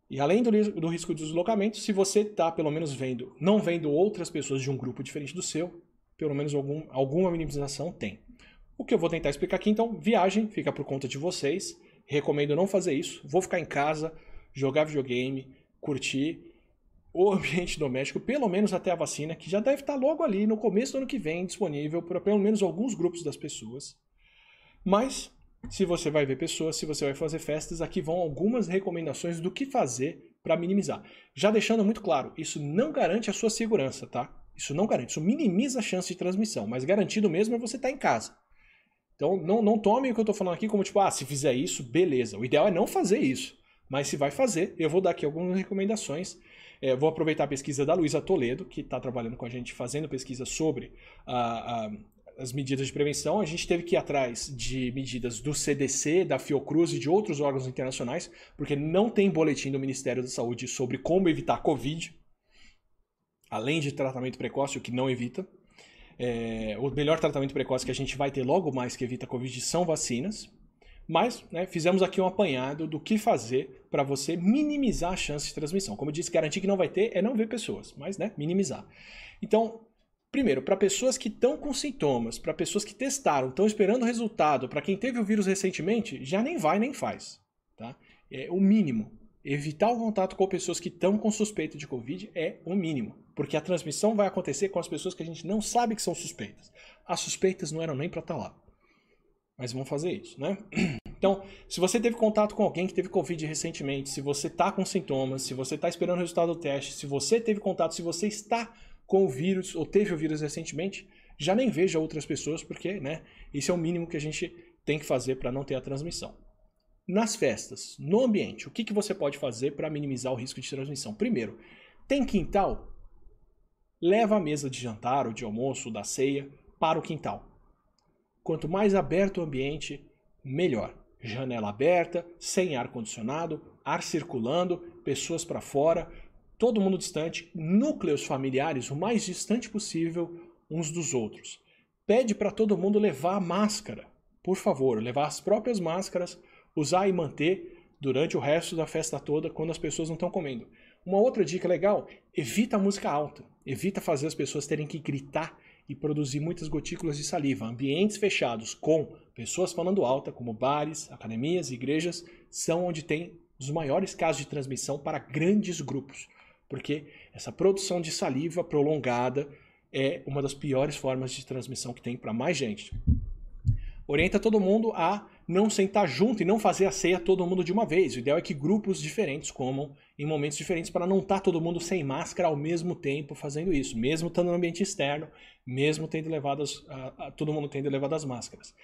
E além do, do risco de deslocamento, se você está pelo menos vendo, não vendo outras pessoas de um grupo diferente do seu, pelo menos algum, alguma minimização tem. O que eu vou tentar explicar aqui, então, viagem fica por conta de vocês. Recomendo não fazer isso. Vou ficar em casa, jogar videogame, curtir o ambiente doméstico, pelo menos até a vacina, que já deve estar logo ali no começo do ano que vem, disponível para pelo menos alguns grupos das pessoas. Mas se você vai ver pessoas, se você vai fazer festas, aqui vão algumas recomendações do que fazer para minimizar. Já deixando muito claro, isso não garante a sua segurança, tá? Isso não garante, isso minimiza a chance de transmissão, mas garantido mesmo é você estar tá em casa. Então não, não tome o que eu estou falando aqui como tipo, ah, se fizer isso, beleza. O ideal é não fazer isso. Mas se vai fazer, eu vou dar aqui algumas recomendações. É, vou aproveitar a pesquisa da Luísa Toledo, que está trabalhando com a gente fazendo pesquisa sobre a, a, as medidas de prevenção, a gente teve que ir atrás de medidas do CDC, da Fiocruz e de outros órgãos internacionais, porque não tem boletim do Ministério da Saúde sobre como evitar Covid, além de tratamento precoce, o que não evita. É, o melhor tratamento precoce que a gente vai ter logo mais que evita Covid são vacinas. Mas né, fizemos aqui um apanhado do que fazer para você minimizar a chance de transmissão. Como eu disse, garantir que não vai ter é não ver pessoas, mas né, minimizar. Então, Primeiro, para pessoas que estão com sintomas, para pessoas que testaram, estão esperando o resultado, para quem teve o vírus recentemente, já nem vai nem faz. Tá? É o mínimo. Evitar o contato com pessoas que estão com suspeita de Covid é o mínimo. Porque a transmissão vai acontecer com as pessoas que a gente não sabe que são suspeitas. As suspeitas não eram nem para estar tá lá. Mas vão fazer isso, né? Então, se você teve contato com alguém que teve Covid recentemente, se você está com sintomas, se você está esperando o resultado do teste, se você teve contato, se você está com o vírus ou teve o vírus recentemente, já nem veja outras pessoas, porque né, isso é o mínimo que a gente tem que fazer para não ter a transmissão. Nas festas, no ambiente, o que, que você pode fazer para minimizar o risco de transmissão? Primeiro, tem quintal? Leva a mesa de jantar ou de almoço, da ceia, para o quintal. Quanto mais aberto o ambiente, melhor. Janela aberta, sem ar condicionado, ar circulando, pessoas para fora, todo mundo distante, núcleos familiares o mais distante possível uns dos outros. Pede para todo mundo levar máscara, por favor, levar as próprias máscaras, usar e manter durante o resto da festa toda quando as pessoas não estão comendo. Uma outra dica legal: evita a música alta, evita fazer as pessoas terem que gritar e produzir muitas gotículas de saliva. Ambientes fechados com pessoas falando alta, como bares, academias, igrejas, são onde tem os maiores casos de transmissão para grandes grupos porque essa produção de saliva prolongada é uma das piores formas de transmissão que tem para mais gente. Orienta todo mundo a não sentar junto e não fazer a ceia todo mundo de uma vez. O ideal é que grupos diferentes comam em momentos diferentes para não estar tá todo mundo sem máscara ao mesmo tempo fazendo isso, mesmo estando no ambiente externo, mesmo tendo levado as, a, a, todo mundo tendo levado as máscaras.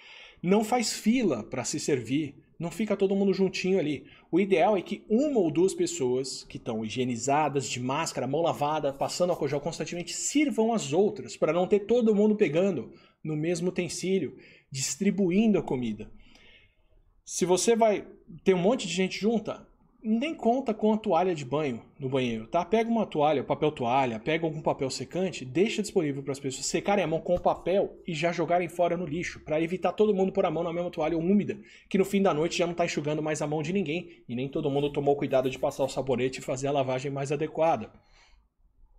Não faz fila para se servir não fica todo mundo juntinho ali. O ideal é que uma ou duas pessoas que estão higienizadas, de máscara, mão lavada, passando álcool gel constantemente, sirvam as outras, para não ter todo mundo pegando no mesmo utensílio, distribuindo a comida. Se você vai ter um monte de gente junta, nem conta com a toalha de banho no banheiro, tá? Pega uma toalha, papel toalha, pega algum papel secante, deixa disponível para as pessoas secarem a mão com o papel e já jogarem fora no lixo, para evitar todo mundo pôr a mão na mesma toalha úmida, que no fim da noite já não está enxugando mais a mão de ninguém e nem todo mundo tomou cuidado de passar o sabonete e fazer a lavagem mais adequada.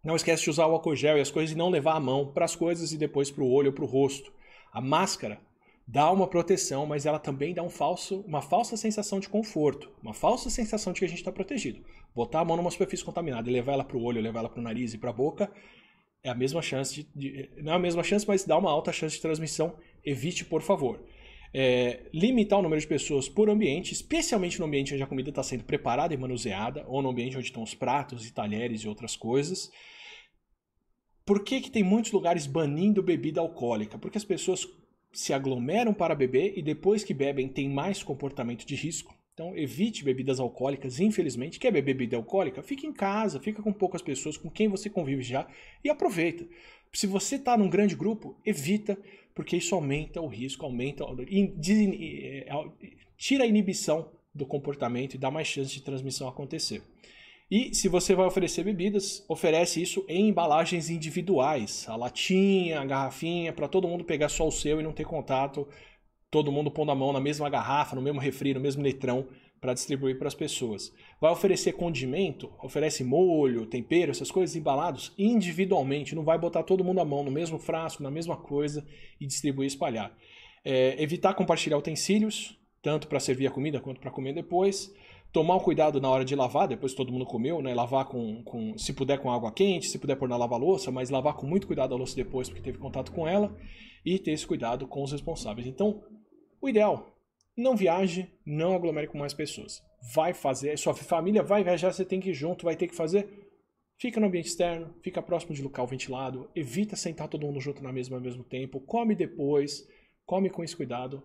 Não esquece de usar o álcool gel e as coisas e não levar a mão para as coisas e depois para o olho ou para o rosto. A máscara dá uma proteção, mas ela também dá um falso, uma falsa sensação de conforto, uma falsa sensação de que a gente está protegido. Botar a mão numa superfície contaminada e levar ela para o olho, levar ela para o nariz e para a boca, é a mesma chance de, de, não é a mesma chance, mas dá uma alta chance de transmissão. Evite, por favor. É, limitar o número de pessoas por ambiente, especialmente no ambiente onde a comida está sendo preparada e manuseada, ou no ambiente onde estão os pratos e talheres e outras coisas. Por que, que tem muitos lugares banindo bebida alcoólica? Porque as pessoas se aglomeram para beber e depois que bebem têm mais comportamento de risco. Então evite bebidas alcoólicas, infelizmente. Quer beber bebida alcoólica? Fique em casa, fica com poucas pessoas com quem você convive já e aproveita. Se você está num grande grupo, evita, porque isso aumenta o risco, aumenta, é, tira a inibição do comportamento e dá mais chance de transmissão acontecer. E se você vai oferecer bebidas, oferece isso em embalagens individuais, a latinha, a garrafinha, para todo mundo pegar só o seu e não ter contato, todo mundo pondo a mão na mesma garrafa, no mesmo refri, no mesmo litrão para distribuir para as pessoas. Vai oferecer condimento, oferece molho, tempero, essas coisas embalados individualmente, não vai botar todo mundo a mão no mesmo frasco, na mesma coisa e distribuir e espalhar. É, evitar compartilhar utensílios, tanto para servir a comida quanto para comer depois tomar o cuidado na hora de lavar, depois todo mundo comeu, né? Lavar com, com, se puder com água quente, se puder pôr na lava-louça, mas lavar com muito cuidado a louça depois porque teve contato com ela e ter esse cuidado com os responsáveis. Então, o ideal, não viaje, não aglomere com mais pessoas. Vai fazer, sua família vai viajar, você tem que ir junto, vai ter que fazer. Fica no ambiente externo, fica próximo de local ventilado, evita sentar todo mundo junto na mesma ao mesmo tempo, come depois, come com esse cuidado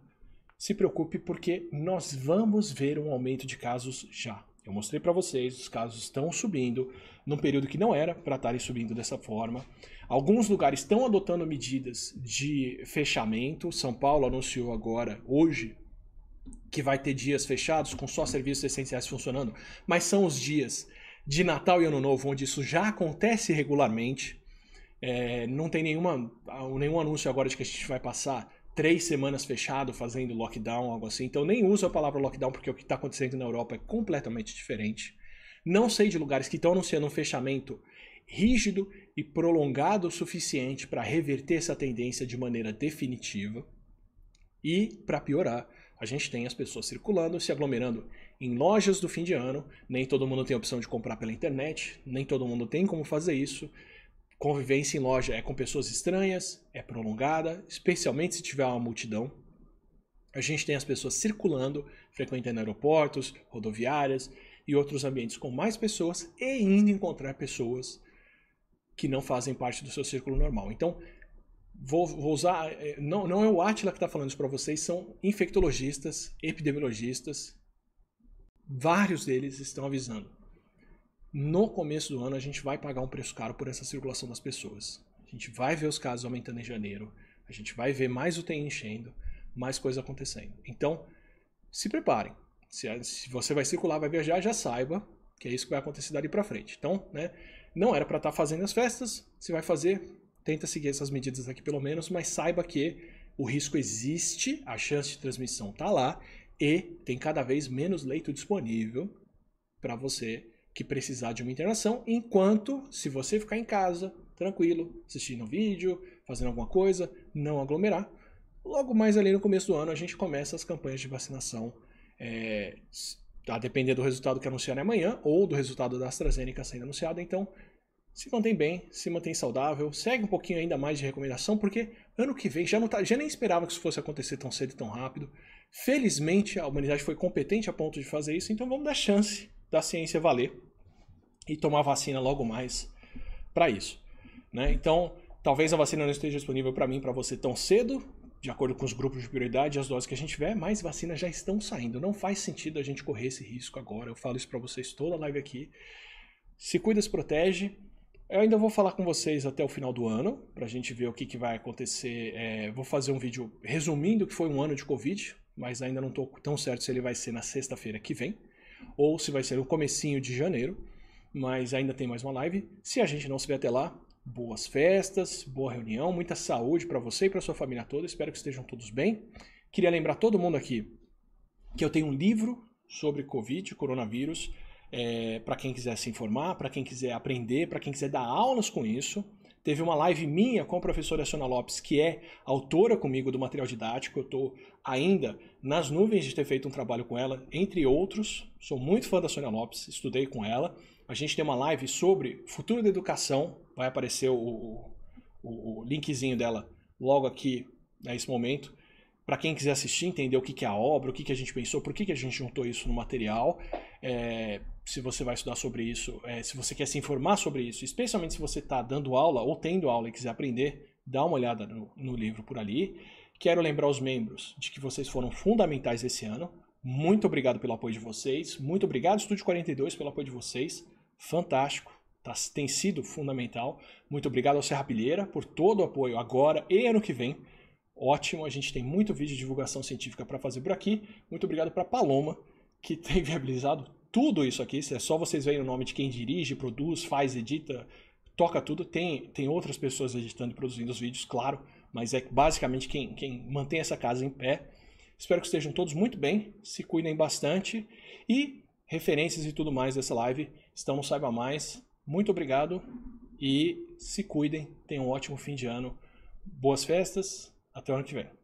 se preocupe porque nós vamos ver um aumento de casos já. Eu mostrei para vocês, os casos estão subindo num período que não era para estarem subindo dessa forma. Alguns lugares estão adotando medidas de fechamento. São Paulo anunciou agora, hoje, que vai ter dias fechados com só serviços essenciais funcionando, mas são os dias de Natal e Ano Novo onde isso já acontece regularmente. É, não tem nenhuma, nenhum anúncio agora de que a gente vai passar três semanas fechado fazendo lockdown, algo assim. Então nem uso a palavra lockdown porque o que está acontecendo na Europa é completamente diferente. Não sei de lugares que estão anunciando um fechamento rígido e prolongado o suficiente para reverter essa tendência de maneira definitiva. E, para piorar, a gente tem as pessoas circulando, se aglomerando em lojas do fim de ano. Nem todo mundo tem a opção de comprar pela internet, nem todo mundo tem como fazer isso. Convivência em loja é com pessoas estranhas, é prolongada, especialmente se tiver uma multidão. A gente tem as pessoas circulando, frequentando aeroportos, rodoviárias e outros ambientes com mais pessoas e indo encontrar pessoas que não fazem parte do seu círculo normal. Então, vou, vou usar. Eh, não, não é o Atila que está falando isso para vocês, são infectologistas, epidemiologistas. Vários deles estão avisando no começo do ano a gente vai pagar um preço caro por essa circulação das pessoas. A gente vai ver os casos aumentando em janeiro, a gente vai ver mais UTI enchendo, mais coisa acontecendo. Então, se preparem. Se, se você vai circular, vai viajar, já saiba que é isso que vai acontecer dali para frente. Então, né, não era para estar tá fazendo as festas, se vai fazer, tenta seguir essas medidas aqui pelo menos, mas saiba que o risco existe, a chance de transmissão está lá e tem cada vez menos leito disponível para você que precisar de uma internação, enquanto se você ficar em casa, tranquilo, assistindo vídeo, fazendo alguma coisa, não aglomerar. Logo mais ali no começo do ano a gente começa as campanhas de vacinação, é, a depender do resultado que anunciarem amanhã ou do resultado da AstraZeneca sendo anunciado. Então, se mantém bem, se mantém saudável, segue um pouquinho ainda mais de recomendação, porque ano que vem já, não tá, já nem esperava que isso fosse acontecer tão cedo e tão rápido. Felizmente a humanidade foi competente a ponto de fazer isso, então vamos dar chance da ciência valer e tomar vacina logo mais para isso. Né? Então, talvez a vacina não esteja disponível para mim, para você tão cedo, de acordo com os grupos de prioridade e as doses que a gente tiver, mas vacinas já estão saindo. Não faz sentido a gente correr esse risco agora. Eu falo isso para vocês toda a live aqui. Se cuida, se protege. Eu ainda vou falar com vocês até o final do ano, para a gente ver o que, que vai acontecer. É, vou fazer um vídeo resumindo que foi um ano de Covid, mas ainda não estou tão certo se ele vai ser na sexta-feira que vem, ou se vai ser no comecinho de janeiro mas ainda tem mais uma live. Se a gente não se vê até lá, boas festas, boa reunião, muita saúde para você e para sua família toda. Espero que estejam todos bem. Queria lembrar todo mundo aqui que eu tenho um livro sobre Covid, coronavírus, é, para quem quiser se informar, para quem quiser aprender, para quem quiser dar aulas com isso. Teve uma live minha com a professora Sônia Lopes, que é autora comigo do material didático. Eu estou ainda nas nuvens de ter feito um trabalho com ela, entre outros. Sou muito fã da Sônia Lopes, estudei com ela. A gente tem uma live sobre futuro da educação. Vai aparecer o, o, o linkzinho dela logo aqui nesse momento para quem quiser assistir, entender o que, que é a obra, o que, que a gente pensou, por que, que a gente juntou isso no material. É, se você vai estudar sobre isso, é, se você quer se informar sobre isso, especialmente se você está dando aula ou tendo aula e quiser aprender, dá uma olhada no, no livro por ali. Quero lembrar os membros de que vocês foram fundamentais esse ano. Muito obrigado pelo apoio de vocês. Muito obrigado, Estúdio 42, pelo apoio de vocês. Fantástico. Tá, tem sido fundamental. Muito obrigado ao Serra Pilheira por todo o apoio agora e ano que vem ótimo. A gente tem muito vídeo de divulgação científica para fazer por aqui. Muito obrigado para Paloma, que tem viabilizado tudo isso aqui. É só vocês verem o nome de quem dirige, produz, faz, edita, toca tudo. Tem, tem outras pessoas editando e produzindo os vídeos, claro, mas é basicamente quem, quem mantém essa casa em pé. Espero que estejam todos muito bem, se cuidem bastante e referências e tudo mais dessa live no Saiba Mais. Muito obrigado e se cuidem. Tenham um ótimo fim de ano. Boas festas até o ano que vem.